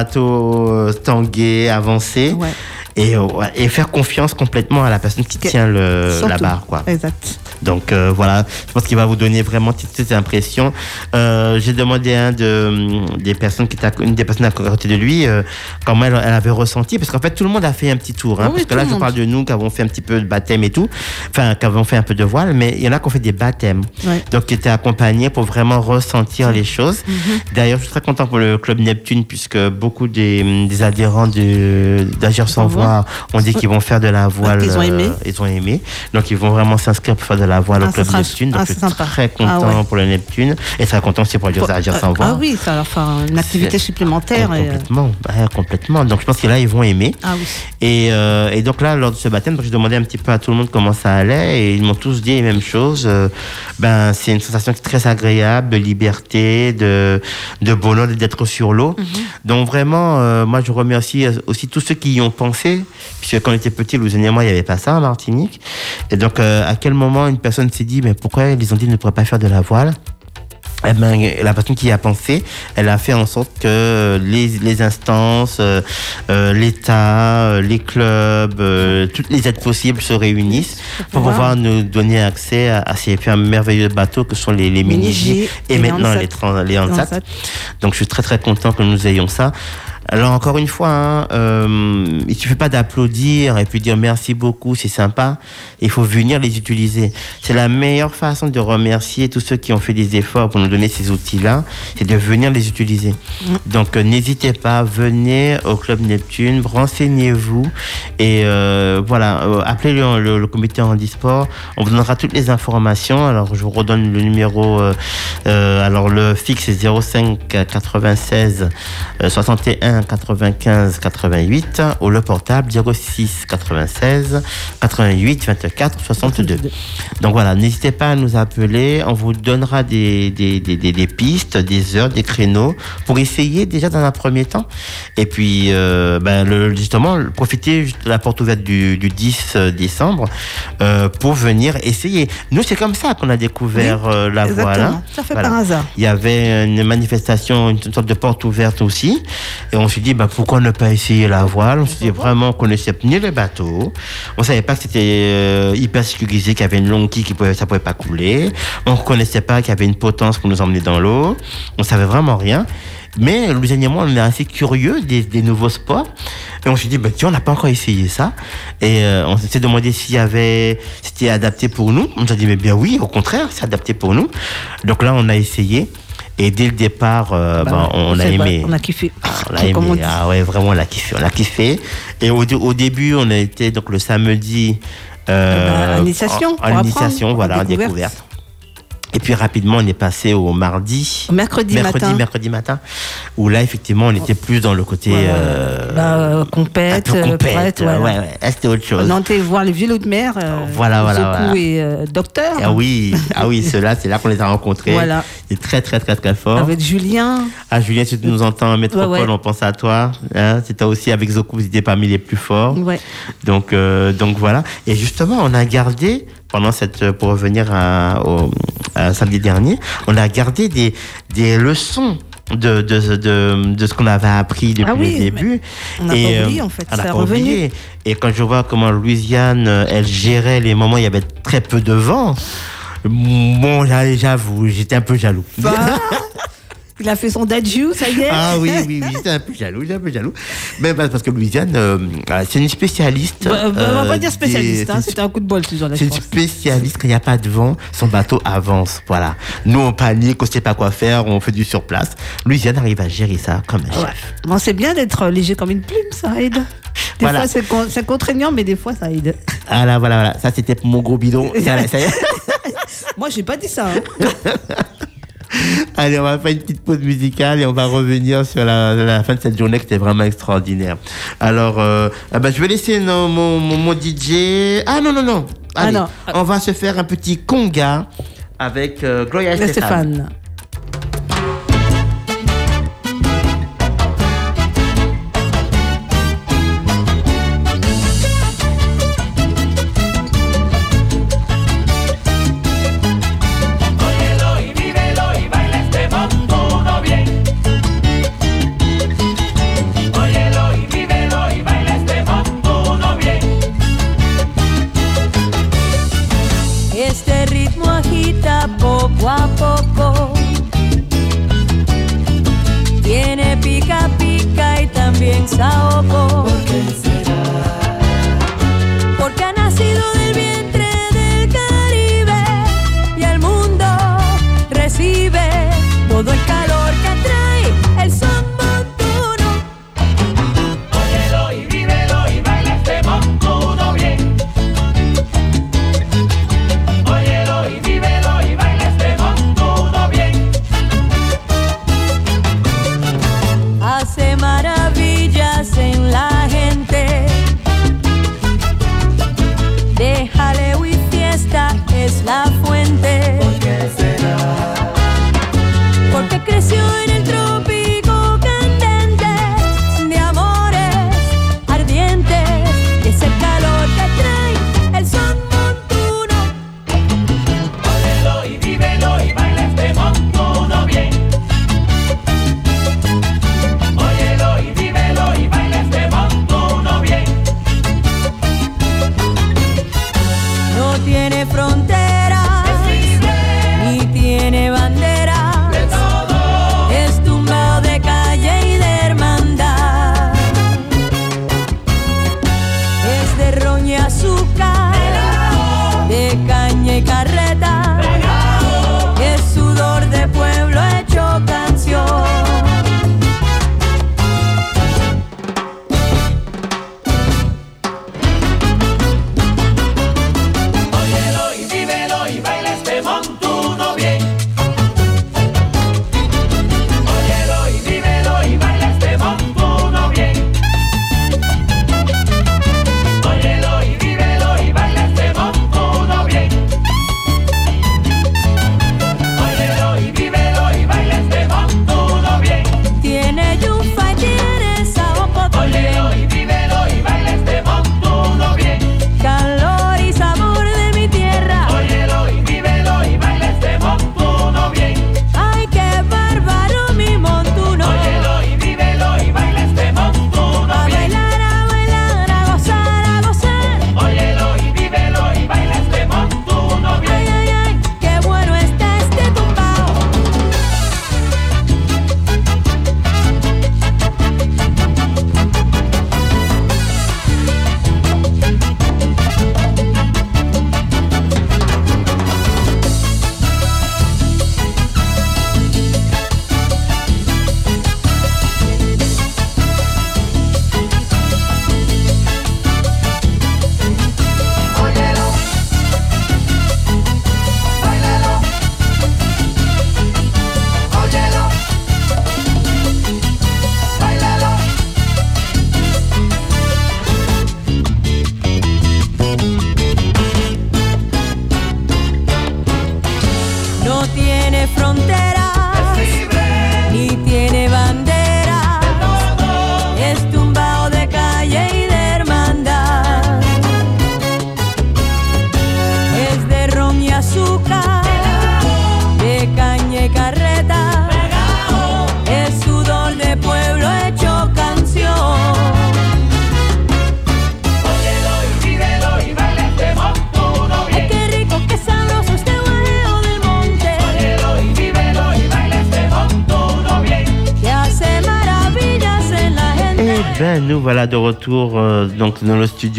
euh, tanguer, avancer Ouais. Et, euh, et faire confiance complètement à la personne qui tient le, la barre. Quoi. Exact. Donc euh, voilà, je pense qu'il va vous donner vraiment toutes ces impressions. Euh, J'ai demandé à un de, des personnes qui était une des personnes à côté de lui euh, comment elle, elle avait ressenti, parce qu'en fait tout le monde a fait un petit tour. Hein, Oui, parce que là je parle de nous qui avons fait un petit peu de baptême et tout, enfin qui avons fait un peu de voile, mais il y en a qui ont fait des baptêmes, Ouais. donc qui étaient accompagnés pour vraiment ressentir les choses. Mm-hmm. D'ailleurs je suis très content pour le club Neptune puisque beaucoup des, des adhérents de d'Agir sans Sans voile. Voile ont dit qu'ils vont faire de la voile. ils ont aimé. euh, ils ont aimé. Donc ils vont vraiment s'inscrire pour faire de la voile Ah, au club sera- Neptune. Donc ah, je c'est suis sympa. très content Ah ouais. pour le Neptune et très content aussi pour Agir, Agir sans voile. Ah oui, ça leur faire une activité supplémentaire. et, euh, complètement, complètement. Donc je pense que là ils vont aimer. Ah oui. Et, euh, et donc là, lors de ce baptême, j'ai demandé un petit peu à tout le monde comment ça allait et ils m'ont tous dit les mêmes choses. Ben, c'est une sensation très agréable de liberté, de, de bonheur d'être sur l'eau. Donc vraiment, moi je remercie aussi tous ceux qui y ont pensé, puisque quand on était petit, Louisiane et moi, il n'y avait pas ça en Martinique. Et donc, euh, à quel moment une personne s'est dit, mais pourquoi les Antilles ne pourraient pas faire de la voile? Eh ben, la personne qui y a pensé, elle a fait en sorte que les, les instances, euh, euh, l'État, les clubs, euh, toutes les aides possibles se réunissent pour pouvoir nous donner accès à, à ces merveilleux bateaux que sont les, Mini-J et, et maintenant les, trans, les Hansat. Hansat. Donc je suis très très content que nous ayons ça. Alors encore une fois, hein, euh, il ne suffit pas d'applaudir et puis dire merci beaucoup, c'est sympa. Il faut venir les utiliser. C'est la meilleure façon de remercier tous ceux qui ont fait des efforts pour nous donner ces outils-là, c'est de venir les utiliser. Mm. Donc euh, n'hésitez pas, venez au Club Neptune, renseignez-vous et euh, voilà, appelez le, le, le comité handisport. On vous donnera toutes les informations. Alors je vous redonne le numéro. alors le fixe est 05 96 61 95 88 ou le portable 06 96 88 24 62. Donc voilà, n'hésitez pas à nous appeler, on vous donnera des, des, des, des, pistes, des heures, des créneaux pour essayer déjà dans un premier temps. Et puis, euh, ben le, justement, profiter de la porte ouverte du, du 10 euh, décembre euh, pour venir essayer. Nous, c'est comme ça qu'on a découvert oui, euh, la voie. Là. Hein. Ça fait par hasard. Il y avait une manifestation, une sorte de porte ouverte aussi. Et on s'est dit, bah, pourquoi ne pas essayer la voile? On s'est dit vraiment, on connaissait ni les bateaux. On savait pas que c'était euh, hyper sécurisé, qu'il y avait une longue quille qui pouvait, ça pouvait pas couler. On connaissait pas qu'il y avait une potence pour nous emmener dans l'eau. On savait vraiment rien. Mais Louisiane et moi, on est assez curieux des, des nouveaux sports. Et on s'est dit, bah, tiens, on n'a pas encore essayé ça. Et euh, on s'est demandé s'il y avait, c'était adapté pour nous. On nous a dit, mais bien oui, au contraire, c'est adapté pour nous. Donc là, on a essayé. Et dès le départ, euh, Bah, ben, on a aimé. On a kiffé. On a aimé. Ah ouais, vraiment, on a kiffé. On a kiffé. Et au, dé- au début, on a été donc le samedi. Euh, en- En, initiation, voilà, en découverte. découverte. Et puis rapidement, on est passé au mardi. Mercredi, mercredi, matin. mercredi matin, où là, effectivement, on était plus dans le côté. Voilà. euh, Bah, compète, compète, prête, ouais, voilà. ouais, ouais. C'était autre chose. On allé voir les vieux loups de mer, euh, Voilà, voilà, Zoku voilà. et euh, Docteur, Ah oui, ah oui, ceux-là, c'est là qu'on les a rencontrés. Voilà. C'est très, très, très, très fort. avec Julien. Ah, Julien, si tu nous entends en métropole, on pense à toi. Hein, C'était aussi avec Zoku, vous étiez parmi les plus forts. Ouais. Donc, euh, donc voilà. Et justement, on a gardé pendant cette, pour revenir à, au à samedi dernier, on a gardé des, des leçons. De, de, de, de ce qu'on avait appris depuis Ah oui, le début. on n'a Et, pas euh, oublié, en fait, on pas revenu. oublié. Et quand je vois comment Louisiane, euh, elle gérait les moments où il y avait très peu de vent, bon, j'avoue, j'étais un peu jaloux. Bah, il a fait son dadju, ça y est. Ah oui, oui, oui, j'étais un peu jaloux, j'étais un peu jaloux. Mais bah, parce que Louisiane, euh, euh, c'est une spécialiste. Bah, bah, on va euh, pas dire spécialiste, des- hein, c'est c'était un coup de bol ce jour-là. c'est une spécialiste quand il n'y a pas de vent, son bateau avance. Voilà. Nous, on panique, on ne sait pas quoi faire, on fait du surplace. Louisiane arrive à gérer ça comme un Ouais. chef. Bon, c'est bien d'être léger comme une plume, ça aide. Des Voilà. fois, c'est con- c'est contraignant, mais des fois, ça aide. Ah là, voilà, voilà. Ça, c'était mon gros bidon. Ça, ça y est. Moi, j'ai pas dit ça. hein. Allez, on va faire une petite pause musicale et on va revenir sur la, la fin de cette journée qui était vraiment extraordinaire. Alors, euh, ah bah, je vais laisser non, mon, mon, mon DJ. Ah non, non, non. Ah Allez, non. On va se faire un petit conga avec euh, Gloria Stéphane.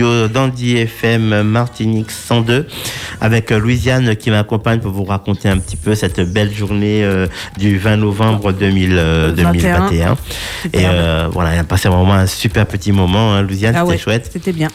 Studio d'Andy FM Martinique 102 avec Louisiane qui m'accompagne pour vous raconter un petit peu cette belle journée euh, du 20 novembre 2000, euh, 2021. Et euh, voilà, on a passé vraiment un super petit moment, hein, Louisiane, Ah c'était ouais, chouette. C'était bien.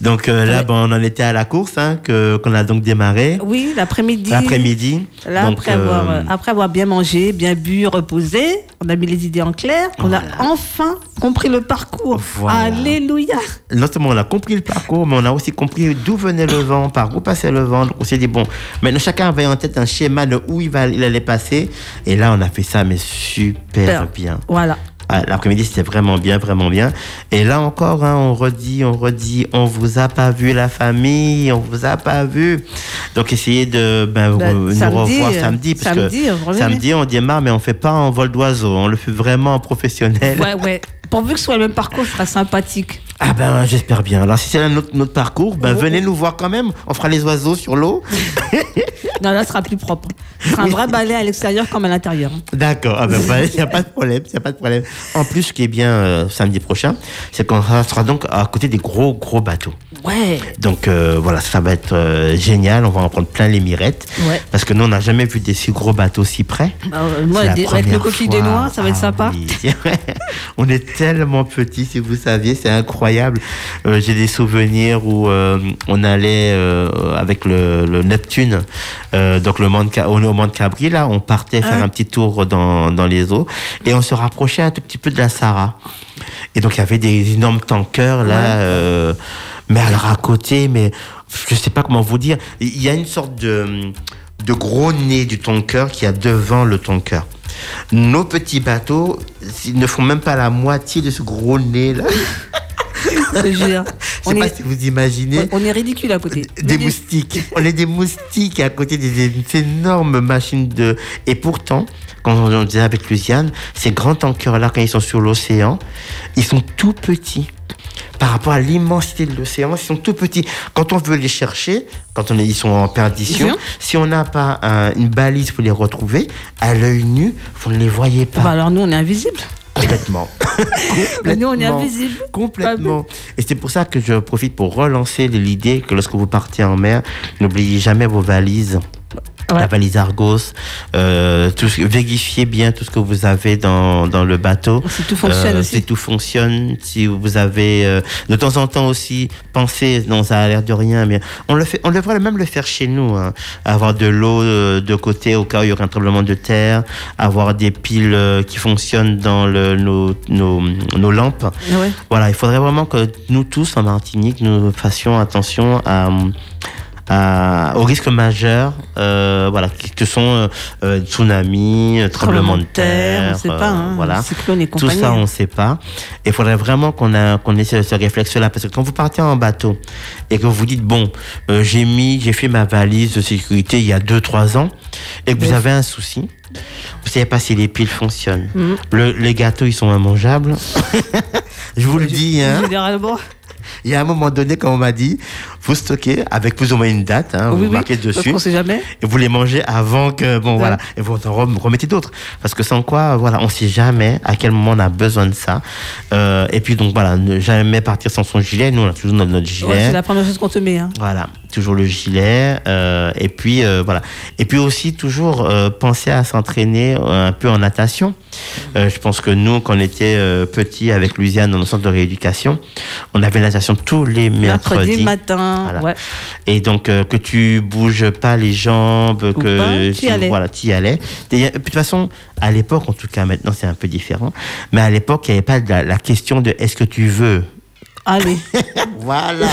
Donc euh, là, Ouais. ben, on en était à la course, hein, que qu'on a donc démarré Oui, l'après-midi. l'après-midi. Là, Donc, après, avoir, après avoir bien mangé, bien bu, reposé, on a mis les idées en clair. On a enfin compris le parcours. Voilà. Alléluia. non seulement on a compris le parcours, mais on a aussi compris d'où venait le vent, par où passait le vent. Donc on s'est dit, bon, maintenant chacun avait en tête un schéma de où il, va, il allait passer. Et là, on a fait ça, mais super bien. Voilà. Ah, L'après-midi, c'était vraiment bien, vraiment bien. Et là encore, hein, on redit, on redit, on vous a pas vu la famille, on vous a pas vu. Donc essayez de ben, Ben, nous samedi, revoir samedi. Parce samedi, que on samedi, on démarre, mais on fait pas en vol d'oiseau. On le fait vraiment en professionnel. Ouais, ouais. Pourvu que ce soit le même parcours, ce sera sympathique. Ah ben j'espère bien. Alors si c'est notre, notre parcours, ben Oh. venez nous voir quand même. On fera les oiseaux sur l'eau. Non, là, ce sera plus propre. Ce sera un vrai balai à l'extérieur comme à l'intérieur. D'accord. Ah ben il n'y a pas de problème. Y a pas de problème. En plus, ce qui est bien euh, samedi prochain, c'est qu'on sera donc à côté des gros gros bateaux. Ouais. Donc euh, voilà, ça va être euh, génial. On va en prendre plein les mirettes. Ouais. Parce que nous, on n'a jamais vu des si gros bateaux si près. Bah, moi, des- avec le coquille des noix, ça va être Ah sympa. oui. On est tellement petits, si vous saviez, c'est incroyable. Euh, J'ai des souvenirs où euh, on allait euh, avec le, le Neptune, donc le Mont au Mont Cabri, là, on partait faire Ah. un petit tour dans, dans les eaux et on se rapprochait un tout petit peu de la Sahara. Et donc il y avait des énormes tankers là, Ouais. mais alors à côté, mais je sais pas comment vous dire. Il y a une sorte de, de gros nez du tanker qui a devant le tanker. Nos petits bateaux, ils ne font même pas la moitié de ce gros nez là. Je. Je On sais pas est, si vous imaginez. on est ridicule à côté. Des Mais- moustiques. On est des moustiques à côté des, des énormes machines de. Et pourtant, quand on disait avec Luciane, ces grands tankers-là, quand ils sont sur l'océan, ils sont tout petits. Par rapport à l'immensité de l'océan, ils sont tout petits. Quand on veut les chercher, quand on est, ils sont en perdition, si on n'a pas un- une balise pour les retrouver, à l'œil nu, vous ne les voyez pas. Bah, alors nous, on est invisibles. Complètement. Bah, nous, on est Complètement. invisibles. Complètement. Et c'est pour ça que je profite pour relancer l'idée que lorsque vous partez en mer, n'oubliez jamais vos valises. Ouais. La valise Argos, euh, tout ce- vérifiez bien tout ce que vous avez dans, dans le bateau. Si tout fonctionne Euh, aussi. Si tout fonctionne, si vous avez euh, de temps en temps aussi pensez, non ça a l'air de rien, mais on le fait, on devrait même le faire chez nous, hein. avoir de l'eau euh, de côté au cas où il y aurait un tremblement de terre, avoir des piles euh, qui fonctionnent dans le, nos, nos, nos lampes. Ouais. Voilà, il faudrait vraiment que nous tous en Martinique, nous fassions attention à, à- aux risques majeurs, euh, voilà, que sont euh, euh, tsunamis, euh, tremblements de terre, on sait euh, pas, hein, voilà. cyclone et Tout compagnie. ça, on ne sait pas. Et il faudrait vraiment qu'on a- qu'on ait ce, ce réflexe-là. Parce que quand vous partez en bateau et que vous dites, bon, euh, j'ai mis, j'ai fait ma valise de sécurité il y a 2-3 ans, et que vous avez un souci, vous savez pas si les piles fonctionnent. Mhm. Le- les gâteaux, ils sont immangeables. Je vous le dis, hein. Généralement. Il y a un moment donné, comme on m'a dit, vous stockez avec plus ou moins une date, hein, oui, vous oui. marquez dessus. qu'on sait jamais. Et vous les mangez avant que, bon, Ouais. voilà. Et vous en rem- remettez d'autres. Parce que sans quoi, voilà, on sait jamais à quel moment on a besoin de ça. Euh, et puis, donc, voilà, ne jamais partir sans son gilet. Nous, on a toujours notre, gilet. Ouais, c'est la première chose qu'on te met. Hein. Voilà, toujours le gilet. euh, et puis euh, voilà. Et puis aussi toujours euh, penser à s'entraîner euh, un peu en natation. Euh, je pense que nous, quand on était euh, petits avec Louisiane dans le centre de rééducation, on avait natation tous les mercredis. Mercredi matin. Voilà. Ouais. Et donc euh, que tu bouges pas les jambes, que voilà, tu y allais. Et, de toute façon, à l'époque, en tout cas maintenant c'est un peu différent, mais à l'époque il n'y avait pas la, la question de est-ce que tu veux? Allez, Voilà,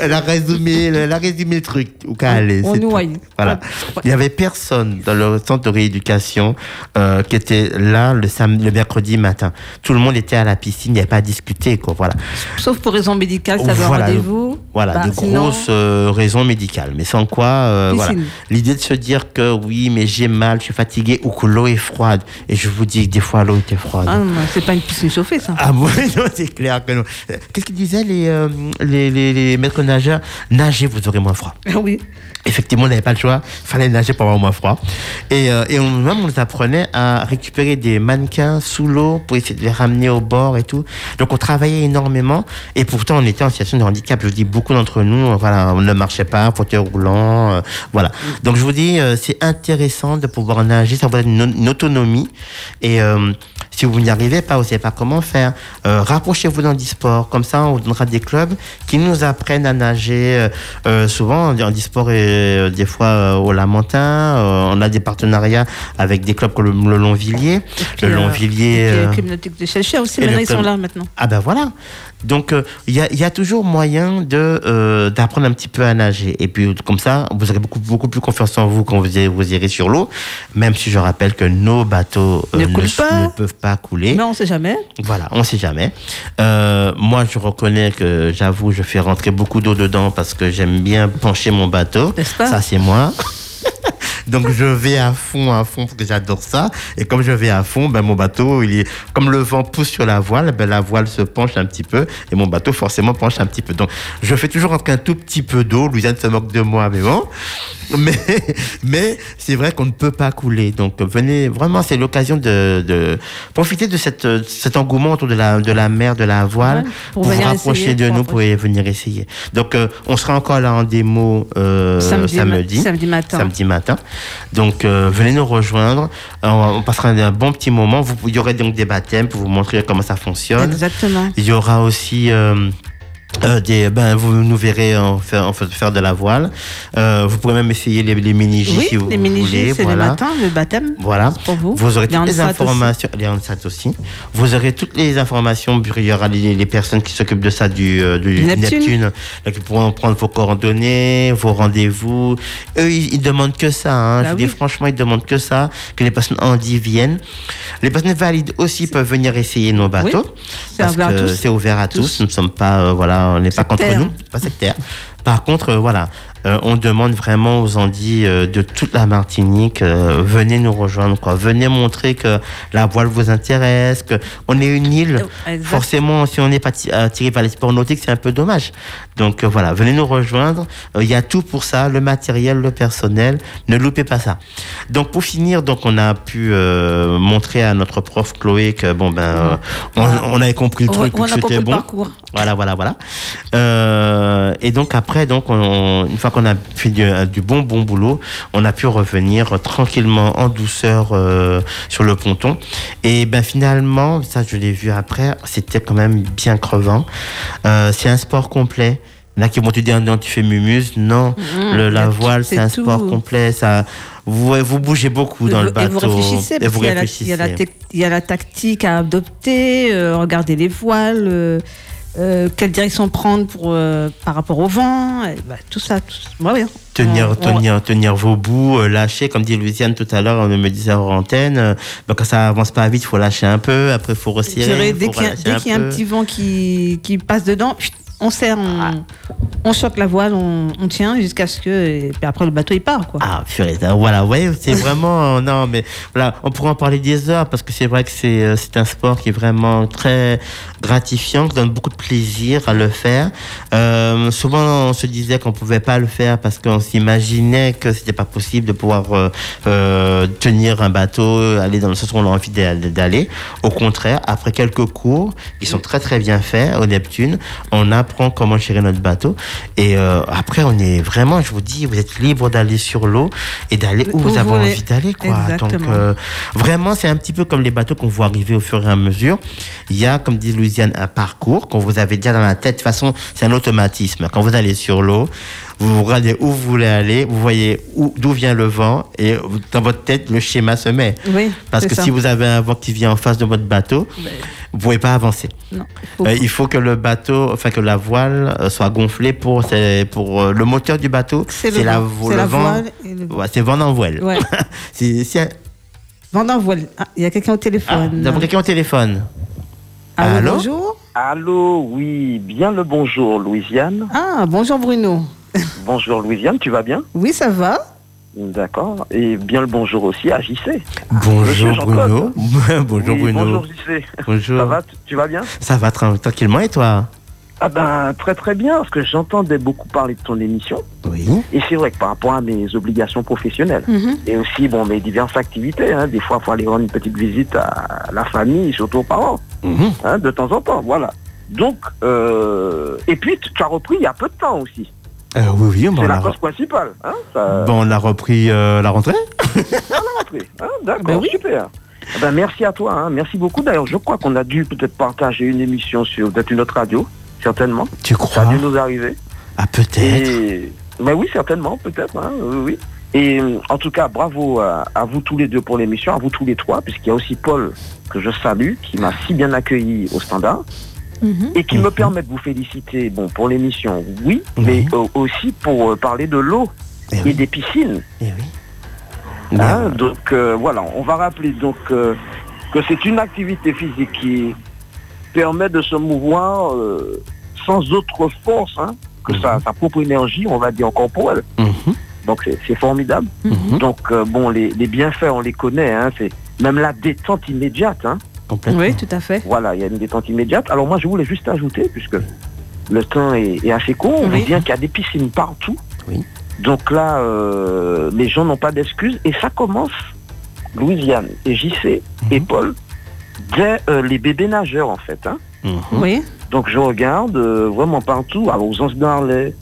elle a résumé, elle a résumé le truc. Ou qu'à aller, on nous. Voilà. Il n'y avait personne dans le centre de rééducation euh, qui était là le, samedi, le mercredi matin. Tout le monde était à la piscine, il n'y avait pas à discuter. Quoi. Voilà, Sauf pour raison médicale, ça Voilà, rendez-vous. Voilà Bah, de sinon, grosses euh, raisons médicales. Mais sans quoi, euh, voilà. L'idée de se dire que oui, mais j'ai mal, je suis fatigué ou que l'eau est froide. Et je vous dis que des fois l'eau était froide. Ah, non, c'est pas une piscine chauffée, ça. Ah bon, non, c'est clair que non. Qu'est-ce qu'ils disaient les, euh, le, les, les, les maîtres nageurs, nagez, vous aurez moins froid. Oui. Effectivement, on n'avait pas le choix. fallait nager pour avoir moins froid. Et, et on, même, on nous apprenait à récupérer des mannequins sous l'eau pour essayer de les ramener au bord et tout. Donc, on travaillait énormément. Et pourtant, on était en situation de handicap. Je vous dis, beaucoup d'entre nous, euh, voilà, on ne marchait pas, fauteuil roulant, euh, voilà. Donc, je vous dis, euh, c'est intéressant de pouvoir nager, ça vous donne une, une autonomie. Et si vous n'y arrivez pas, vous ne savez pas comment faire, rapprochez-vous d'un e-sport. Comme ça, on vous donnera des clubs qui nous apprennent à nager. souvent, en et euh, des fois au Lamentin. On a des partenariats avec des clubs comme le, le Longvilliers. Puis, le Longvilliers. et puis, de Chelcher aussi, et maintenant, ils sont là maintenant. ah ben voilà. Donc euh, il y, a, il y a toujours moyen de euh, d'apprendre un petit peu à nager. Et puis comme ça, vous aurez beaucoup beaucoup plus confiance en vous quand vous irez, vous irez sur l'eau. Même si je rappelle que nos bateaux euh, Ne ne, coulent s- pas. ne peuvent pas couler. Mais on sait jamais. Voilà, on sait jamais. Moi, je reconnais que j'avoue, je fais rentrer beaucoup d'eau dedans parce que j'aime bien pencher mon bateau. Pas? Ça, c'est moi. Donc je vais à fond, à fond, parce que j'adore ça. Et comme je vais à fond, ben, mon bateau, il est, comme le vent pousse sur la voile, ben, la voile se penche un petit peu et mon bateau forcément penche un petit peu. Donc je fais toujours rentrer un tout petit peu d'eau. Louisiane se moque de moi, mais bon. Mais, mais c'est vrai qu'on ne peut pas couler. Donc venez, vraiment, c'est l'occasion de, de profiter de cette, cet engouement autour de la, de la mer, de la voile, Ouais, pour, pour vous rapprocher essayer, de pour nous, pour venir essayer. Donc euh, on sera encore là en démo euh, samedi, samedi ma- samedi matin. samedi matin. Donc, euh, venez nous rejoindre. Euh, on, on passera un bon petit moment. Vous, il y aurait donc des baptêmes pour vous montrer comment ça fonctionne. Exactement. Il y aura aussi euh, euh, des, ben, vous nous verrez en faire, en fait, faire de la voile. Euh, vous pourrez même essayer les, les mini-J Oui, si vous les mini voulez. c'est Voilà. le matin, le baptême. Voilà. Pour vous. Vous aurez Les toutes les aussi. informations, les aussi. Vous aurez toutes les informations. Il y aura les, les personnes qui s'occupent de ça du, euh, du Neptune. Neptune, là, qui pourront prendre vos coordonnées, vos rendez-vous. Eux, ils, ils demandent que ça. Hein. Bah Je dis oui. franchement, ils demandent que ça, que les personnes handy viennent. Les personnes valides aussi peuvent venir essayer nos bateaux. C'est parce ouvert à que tous. c'est ouvert à tous. Tous. Nous ne sommes pas, euh, on n'est pas contre nous, pas sectaire. Par contre, euh, voilà, euh, on demande vraiment aux Andis euh, de toute la Martinique, euh, venez nous rejoindre, quoi. Venez montrer que la voile vous intéresse, que on est une île. Exact. Forcément, si on n'est pas ti- attiré par les sports nautiques, c'est un peu dommage. Donc euh, voilà, venez nous rejoindre. Euh, Il y a tout pour ça, le matériel, le personnel. Ne loupez pas ça. Donc pour finir, donc on a pu euh, montrer à notre prof Chloé que bon ben, euh, on, on avait compris le truc, on que a c'était bon. parcours. Voilà, voilà, voilà. Euh, et donc après, donc on- une fois qu'on a fait du, du bon bon boulot, on a pu revenir tranquillement en douceur euh, sur le ponton. Et ben finalement, ça je l'ai vu après, c'était quand même bien crevant. Euh, c'est un sport complet. Là qui vont te dire non tu fais mumuse, non. Mmh, le, la voile c'est un tout. sport complet. Ça, vous vous bougez beaucoup dans Et le et bateau. vous réfléchissez, Et vous il y, a la réfléchissez. il y a la tactique à adopter, euh, regarder les voiles, euh, euh, quelle direction prendre pour, euh, par rapport au vent, et bah, tout ça. Tout, ça. Ouais, ouais. Tenir, On- on- tenir, tenir vos bouts, euh, lâcher, comme dit Louisiane tout à l'heure, on me disait hors antenne, euh, ben, quand ça avance pas vite, il faut lâcher un peu, après il faut resserrer. dirais, dès qu'il y a, y un petit vent qui, qui passe dedans, chut, on serre, on, on choque la voile, on, on tient jusqu'à ce que. Et puis après, le bateau, il part. Quoi. Ah, purée, voilà, ouais, c'est vraiment, euh, non, mais voilà, on pourrait en parler des heures parce que c'est vrai que c'est, euh, c'est un sport qui est vraiment très gratifiant, qui donne beaucoup de plaisir à le faire. Euh, souvent, on se disait qu'on pouvait pas le faire parce qu'on s'imaginait que c'était pas possible de pouvoir euh, euh, tenir un bateau, aller dans le sens où on a envie d'a- d'aller. Au contraire, après quelques cours qui sont très très bien faits au Neptune, on apprend comment gérer notre bateau et euh, après on est vraiment, je vous dis, vous êtes libre d'aller sur l'eau et d'aller où Où vous avez voulez. envie d'aller quoi. Donc euh, vraiment c'est un petit peu comme les bateaux qu'on voit arriver au fur et à mesure. Il y a, comme dit Louisiane, un parcours qu'on vous avait déjà dans la tête. De toute façon, c'est un automatisme. Quand vous allez sur l'eau, vous regardez où vous voulez aller, vous voyez où- d'où vient le vent et dans votre tête le schéma se met. Oui, Parce que ça. si vous avez un vent qui vient en face de votre bateau, vous pouvez pas avancer. Non, faut- Euh, il faut que le bateau, enfin que la voile euh, soit gonflée pour, c'est- pour euh, le moteur du bateau. c'est le la, le vent. voile le. Ouais, c'est vent en voile. Ouais. C'est- c'est un- Vent dans voile. Ah, Il y a quelqu'un au Ah, téléphone. nous avons quelqu'un au téléphone. Allô, Allô bonjour. Allô, oui, bien le bonjour, Louisiane. Ah, bonjour Bruno. Bonjour, Louisiane, tu vas bien? Oui, ça va D'accord. Et bien le bonjour aussi à JC. Bonjour. Bruno. bonjour Oui, Bruno. Bonjour, JC. Bonjour. Ça va, tu- vas bien? Ça va tra- tranquillement et toi? Ah ben, très très bien, parce que j'entendais beaucoup parler de ton émission. Oui. Et c'est vrai que par rapport à mes obligations professionnelles, Mhm. et aussi bon mes diverses activités, hein, des fois il faut aller rendre une petite visite à la famille, surtout aux parents, Mhm. hein, de temps en temps, voilà. Donc, euh, et puis tu as repris il y a peu de temps aussi. Euh, oui, oui, bon, c'est on la cause principale. Hein, ça, bon, on l'a repris euh, la rentrée. rentrée, hein, D'accord, Ben oui. super. Eh Ben, merci à toi, hein, merci beaucoup. D'ailleurs, je crois qu'on a dû peut-être partager une émission sur peut-être une autre radio, certainement. Tu Ça crois a dû nous arriver. Ah, peut-être. Et ben oui, certainement, peut-être. Hein, oui, oui. Et euh, en tout cas, bravo à, à vous tous les deux pour l'émission, à vous tous les trois, puisqu'il y a aussi Paul que je salue, qui m'a si bien accueilli au standard Mhm. et qui me Mhm. permet de vous féliciter, bon, pour l'émission, oui, Oui. mais euh, aussi pour euh, parler de l'eau Eh et oui. des piscines. Eh oui. Hein, Bien. donc euh, voilà, on va rappeler donc que c'est une activité physique qui permet de se mouvoir sans autre force hein, que sa, sa propre énergie, on va dire corporelle. Donc c'est formidable. Donc bon, les, les bienfaits, on les connaît. Hein, c'est même la détente immédiate. Complètement. Oui, tout à fait. Voilà, il y a une détente immédiate. Alors moi, je voulais juste ajouter, puisque le temps est, est assez court, on Oui. voit bien qu'il y a des piscines partout. Oui. Donc là, euh, les gens n'ont pas d'excuses. Et ça commence, Louisiane et JC et Mhm. Paul, dès euh, les bébés nageurs, en fait. Hein. Mhm. Oui. Donc je regarde euh, vraiment partout. Alors aux Anses d'Arlay,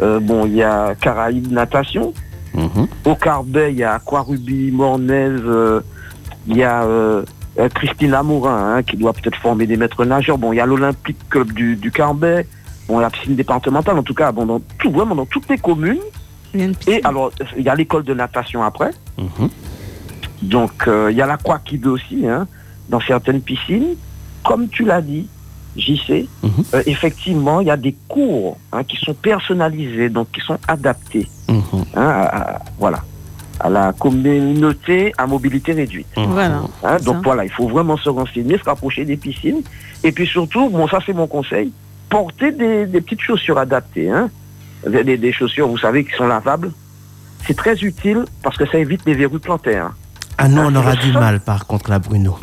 euh, bon, il y a Caraïbes Natation. Mhm. Au Carbet, il y a Aquaruby, Mornaise, euh, il y a euh, euh, Christina Mourin, hein, qui doit peut-être former des maîtres nageurs. Bon, il y a l'Olympique Club du, du Carbet, bon, la piscine départementale, en tout cas, bon, dans tout, vraiment dans toutes les communes. Il y a une piscine. Et alors, il y a l'école de natation après. Mhm. Donc, euh, il y a l'aquakid aussi, hein, dans certaines piscines. Comme tu l'as dit, JC, Mhm. euh, effectivement, il y a des cours hein, qui sont personnalisés, donc qui sont adaptés Mhm. hein, à- à- voilà, à la communauté à mobilité réduite. Mhm. Voilà. hein. Donc ça. voilà, il faut vraiment se renseigner, se rapprocher des piscines. Et puis surtout, bon ça c'est mon conseil, porter des, des petites chaussures adaptées. Hein. Des, chaussures, vous savez, qui sont lavables. C'est très utile parce que ça évite les verrues plantaires. Ah non, Ah, on aura du mal par contre là, Bruno.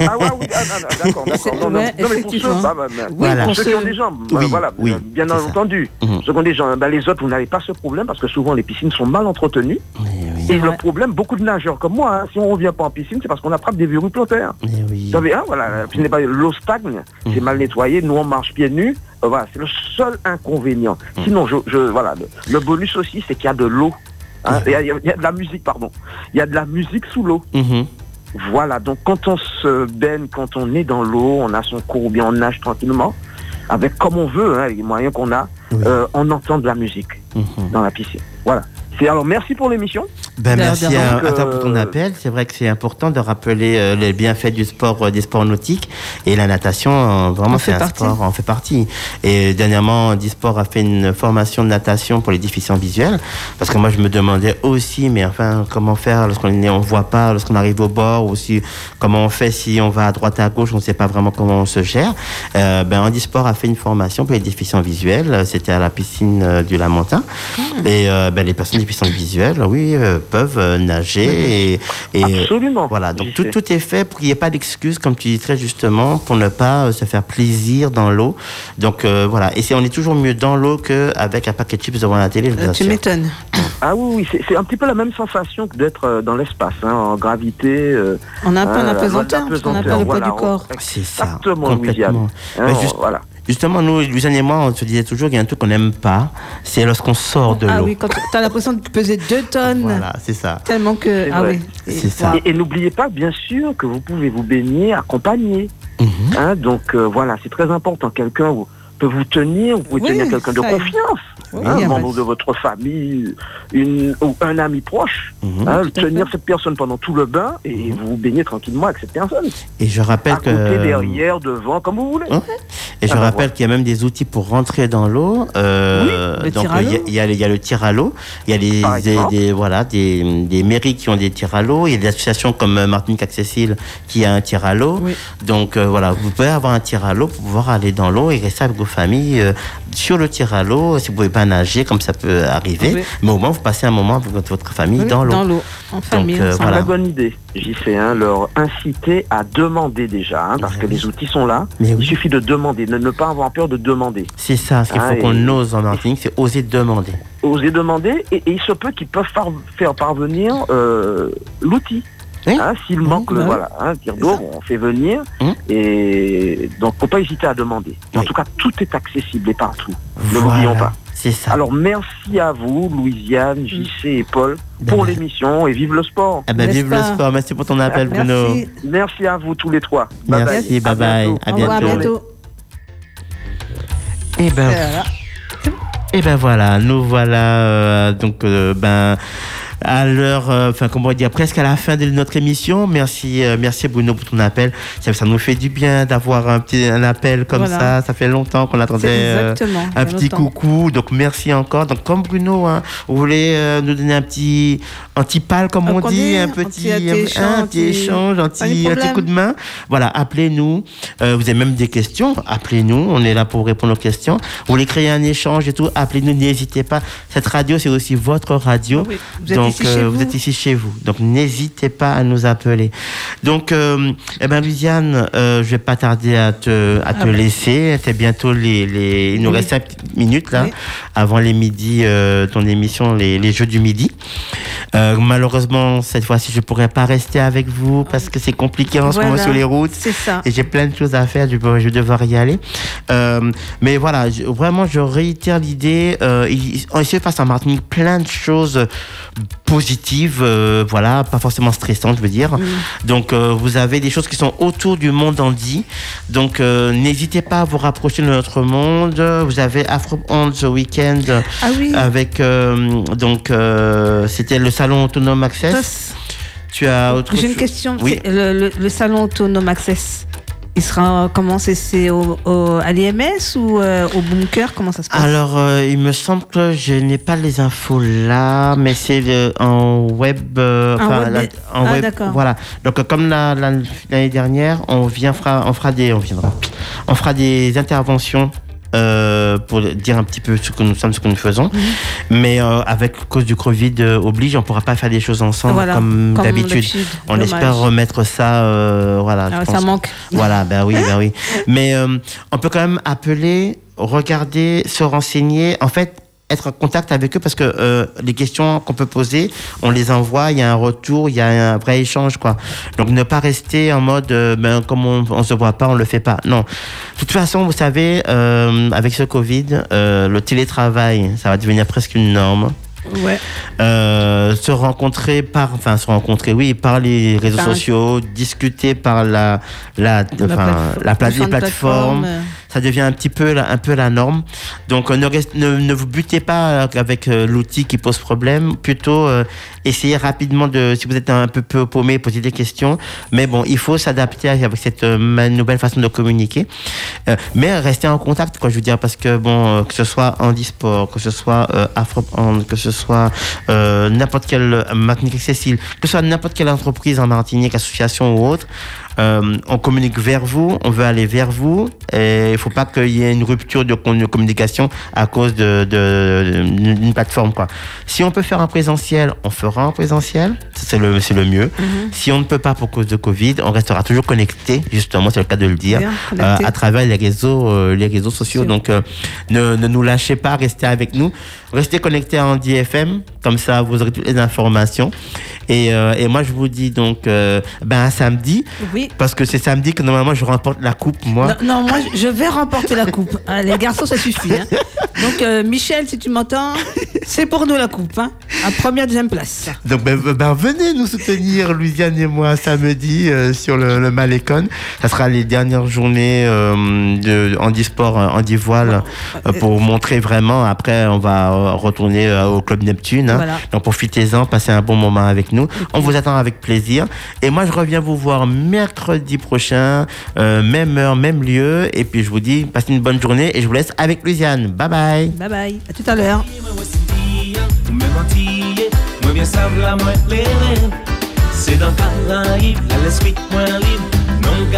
Ah ouais, oui, ah, non, non, d'accord, d'accord. Non, non, Ouais, non, mais pour ceux, bah, bah, bah, Oui, Voilà. pour ceux qui ont des jambes, Oui, voilà, oui, bien entendu. Ceux qui ont des jambes, bah, les autres, vous n'avez pas ce problème parce que souvent les piscines sont mal entretenues. Oui. Et le problème, beaucoup de nageurs comme moi, hein, si on revient pas en piscine, c'est parce qu'on attrape des verrues plantaires. Oui. Vous savez, hein, voilà, n'est pas l'eau stagne, c'est Mhm. mal nettoyé, nous on marche pieds nus. Euh, voilà, c'est le seul inconvénient. Mhm. Sinon, je, je- voilà, le, le bonus aussi, c'est qu'il y a de l'eau. hein, Il y, a- il y a de la musique, pardon. Il y a de la musique sous l'eau. Mhm. Voilà, donc quand on se baigne, quand on est dans l'eau, on a son cours ou bien on nage tranquillement, avec comme on veut, hein, les moyens qu'on a, Oui. euh, on entend de la musique Mhm. dans la piscine. Voilà. C'est alors merci pour l'émission. Ben, merci à, toi pour ton euh, appel. C'est vrai que c'est important de rappeler euh, les bienfaits du sport, euh, des sports nautiques. Et la natation, euh, vraiment, En c'est fait un partie. sport, en fait partie. Et dernièrement, Disport a fait une formation de natation pour les déficients visuels. Parce que moi, je me demandais aussi, mais enfin, comment faire lorsqu'on on voit pas, lorsqu'on arrive au bord, ou si, comment on fait si on va à droite, à gauche, on ne sait pas vraiment comment on se gère. Euh, ben, Handisport a fait une formation pour les déficients visuels. C'était à la piscine euh, du Lamentin. Et euh, ben, les personnes déficientes visuelles, oui, euh, peuvent euh, nager. Et, et Absolument. voilà, donc tout, tout est fait pour qu'il n'y ait pas d'excuses, comme tu dis très justement, pour ne pas euh, se faire plaisir dans l'eau. Donc euh, voilà, et c'est, on est toujours mieux dans l'eau qu'avec un paquet de chips devant la télé, je vous Euh, tu m'étonnes. Ah oui, oui, c'est- un petit peu la même sensation que d'être euh, dans l'espace, hein, en gravité. euh, On a un peu Ah, un la parce qu'on n'a pas le poids voilà, du corps. C'est ça, Exactement, complètement. Louisiane. hein, Mais on- juste- voilà. Justement, nous, Louisiane et moi, on se disait toujours qu'il y a un truc qu'on n'aime pas, c'est lorsqu'on sort de Ah l'eau. oui, quand tu as l'impression de peser deux tonnes, Voilà, c'est ça. tellement que. Ah vrai. oui. C'est ça. Et, et n'oubliez pas, bien sûr, que vous pouvez vous baigner accompagné. Mhm. Hein, donc euh, voilà, c'est très important. Quelqu'un peut vous tenir, vous pouvez Oui, tenir quelqu'un de confiance, Oui, hein, il y a membre de votre famille, une, ou un ami proche. Mhm. hein, tenir cette personne pendant tout le bain et vous vous baignez tranquillement avec cette personne. Et je rappelle À côté, que. derrière, devant, comme vous voulez. Et je Ah bah rappelle qu'il y a même des outils pour rentrer dans l'eau. Euh, Oui, donc il y, a- y le- il y a le tir à l'eau, il y a des, voilà des, des mairies qui ont des tirs à l'eau, il y a des associations comme euh, Martinique Accessible qui a un tir à l'eau. Oui. Donc euh, voilà, vous pouvez avoir un tir à l'eau pour pouvoir aller dans l'eau et rester avec vos familles euh, sur le tir à l'eau. Si vous pouvez nager, comme ça peut arriver, Oui. mais au moins vous passez un moment avec votre, famille Oui, dans l'eau. Dans l'eau, en famille. euh. Voilà. Très bonne idée. JC1, leur inciter à demander déjà, hein, parce que les outils sont là. Mais Il suffit de demander, ne, ne pas avoir peur de demander. C'est ça, ce qu'il Ah, faut qu'on et- ose en Martinique, c'est oser demander. Oser demander, et, et il se peut qu'ils peuvent far- faire parvenir euh, l'outil. Oui. Hein, S'il Oui, manque, le- bah oui. voilà, hein, dire d'eau, on fait venir. Hum. Et donc, faut pas hésiter à demander. En Oui. tout cas, tout est accessible et partout. Ne Voilà, l'oublions pas. C'est ça. Alors, merci à vous, Louisiane, JC et Paul, pour Ben, l'émission et vive le sport. eh ben, vive le sport. Merci pour ton appel, Bruno. Merci. À vous tous les trois. Bye Merci, bye. bye bye. bientôt. À Au revoir, à bientôt. bientôt. Et ben, Voilà. Et ben voilà, nous voilà euh, donc euh, ben à l'heure, euh, enfin comment dire, presque à la fin de notre émission. Merci, euh, merci Bruno pour ton appel. Ça, ça nous fait du bien d'avoir un petit un appel comme Voilà. ça. Ça fait longtemps qu'on attendait euh, un petit longtemps. coucou. Donc merci encore. Donc comme Bruno, hein, vous voulez euh, nous donner un petit un petit pal comme on dit, dit, un petit petit- un petit échange, un petit échange, petit problème. coup de main. Voilà, appelez-nous. Euh, vous avez même des questions, appelez-nous. On est là pour répondre aux questions. Vous voulez créer un échange et tout, appelez-nous. N'hésitez pas. Cette radio, c'est aussi votre radio. Oui, vous êtes Donc, ici euh, vous. êtes ici chez vous. Donc, n'hésitez pas à nous appeler. Donc, euh, eh ben, Luciane, euh, je vais pas tarder à te, à te Ah ben. laisser. C'est bientôt les, les, il nous Oui. reste cinq petites minutes, là, Oui. avant les midis, ton émission, les, les jeux du midi. Malheureusement, cette fois-ci, je pourrais pas rester avec vous parce que c'est compliqué en ce moment sur les routes. C'est ça. Et j'ai plein de choses à faire, je vais, je vais devoir y aller. Euh, mais voilà, je- vraiment, je réitère l'idée. Euh, il, il se passe en Martinique plein de choses positives, euh, voilà, pas forcément stressantes, je veux dire. Donc, euh, vous avez des choses qui sont autour du monde handi. Donc, euh, n'hésitez pas à vous rapprocher de notre monde. Vous avez Afro Hand ce week-end Ah oui. avec, euh, donc, euh, c'était le salon autonome Access. Tu as autre J'ai une question. Oui. Le- le salon autonome Access, il sera comment C'est au, au- à l'IMS ou euh, au bunker? Comment ça se passe? Alors, euh, il me semble que je n'ai pas les infos là, mais c'est le- en web. euh, En enfin, web, la- mais- en ah, web, d'accord. Voilà. Donc, euh, comme la- la- l'année dernière, on vient fera, on fera des, on viendra, on fera des interventions. Euh, pour dire un petit peu ce que nous sommes, ce que nous faisons, Mhm. mais euh, avec cause du Covid euh, oblige, on pourra pas faire des choses ensemble Voilà, comme, comme d'habitude. On Dommage. espère remettre ça, euh, voilà. Ah, je ça manque. Voilà, ben oui, ben oui. Mais euh, on peut quand même appeler, regarder, se renseigner. En fait, être en contact avec eux parce que euh, les questions qu'on peut poser, on les envoie, il y a un retour, il y a un vrai échange, quoi. Donc ne pas rester en mode, euh, ben comme on, on se voit pas, on le fait pas. Non. De toute façon, vous savez, euh, avec ce Covid, euh, le télétravail, ça va devenir presque une norme. Ouais. Euh, se rencontrer par, enfin se rencontrer, oui, par les réseaux Par- sociaux, discuter par la, la, plate- la plate- les plateformes. euh, Ça devient un petit peu un peu la norme. Donc euh, ne, vous butez pas avec euh, l'outil qui pose problème. Plutôt euh, essayez rapidement de, si vous êtes un peu peu paumé, poser des questions. Mais bon, il faut s'adapter avec cette euh, nouvelle façon de communiquer. Euh, mais rester en contact, quoi, je veux dire, parce que bon, euh, que ce soit handisport, que ce soit euh, Afro que ce soit euh, n'importe quelle Martinique accessible, que ce soit n'importe quelle entreprise en Martinique, association ou autre, euh, on communique vers vous, on veut aller vers vous, et il faut pas qu'il y ait une rupture de, communication à cause de, de- d'une plateforme, quoi. Si on peut faire en présentiel, on fera en présentiel, c'est le, le mieux. Si on ne peut pas pour cause de Covid, on restera toujours connecté, justement, c'est le cas de le dire, euh, à travers les réseaux, euh, les réseaux sociaux. Donc, euh, ne, ne nous lâchez pas, restez avec nous. Restez connectés à Andy FM, comme ça vous aurez toutes les informations. Et, euh, et moi, je vous dis donc, euh, ben, à samedi, Oui. parce que c'est samedi que normalement je remporte la coupe, moi. Non, non, moi, je vais remporter la coupe. Ah, les garçons, ça suffit. hein. Donc, euh, Michel, si tu m'entends, c'est pour nous la coupe. Hein. À première, deuxième place. Donc, ben, ben, venez nous soutenir, Louisiane et moi, samedi euh, sur le, le Malécon. Ça sera les dernières journées de handisport, handivoile, pour montrer vraiment. Après, on va retourner euh, au Club Neptune. hein. Voilà. Donc, profitez-en, passez un bon moment avec nous. On vous attend avec plaisir. Et moi, je reviens vous voir mercredi prochain, euh, même heure, même lieu. Et puis, je vous dis, passez une bonne journée et je vous laisse avec Louisiane. Bye bye. Bye bye. À tout à l'heure. Se dan Karaib, la l'esprit mwen lib Non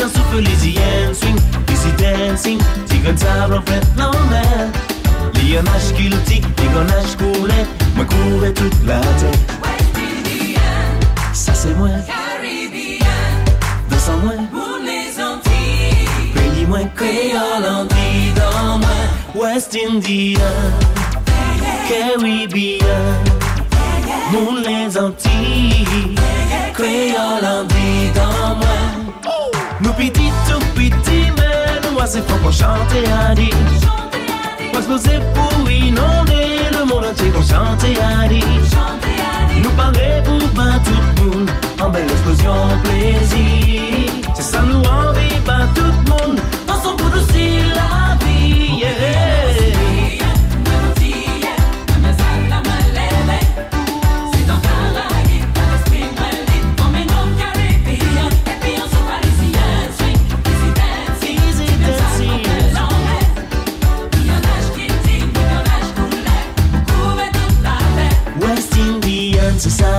an swing dancing, fret lan Li an aj kiltik, li gwen aj koule Mwen koure tout la te c'est moi. Dans moi, pays moins créole en dit dans moi. West Indian, Caribbean, nous les Antilles, créole en dit dans moi. Nous petits tout petits, mais nous c'est fort pour chanter à dire. C'est pour inonder le monde entier à dire. Nous parler pour pas tout le monde En belle explosion plaisir C'est ça nous envie pas tout le monde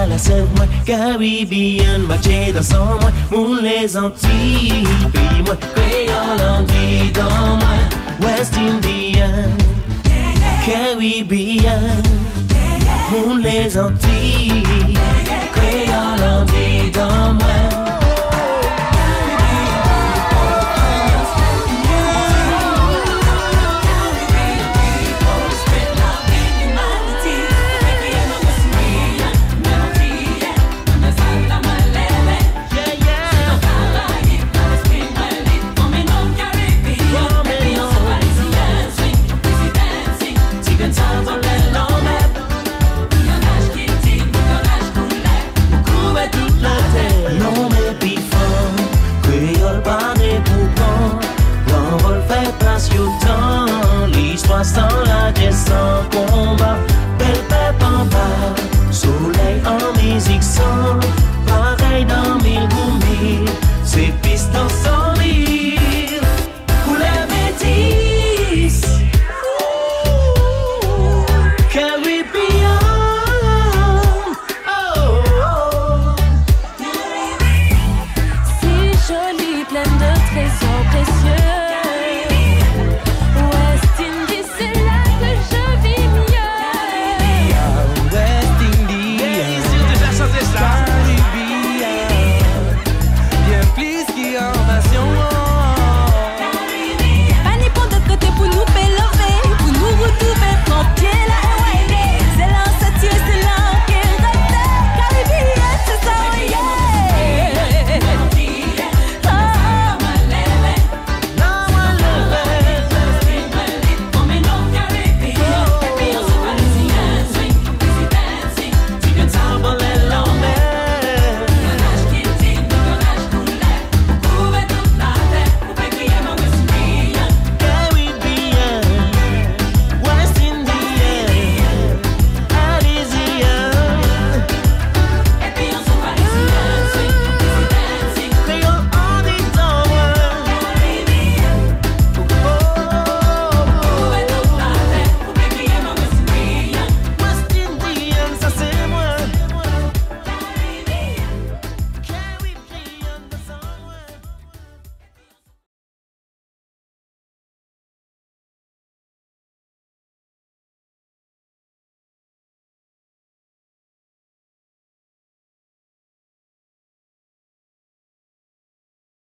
Ça la sève moi Caribbean, matché dans son moi Moun les Antilles, pays moi Créole dit dans moi West Indian, Caribbean Moun les Antilles, L'histoire sans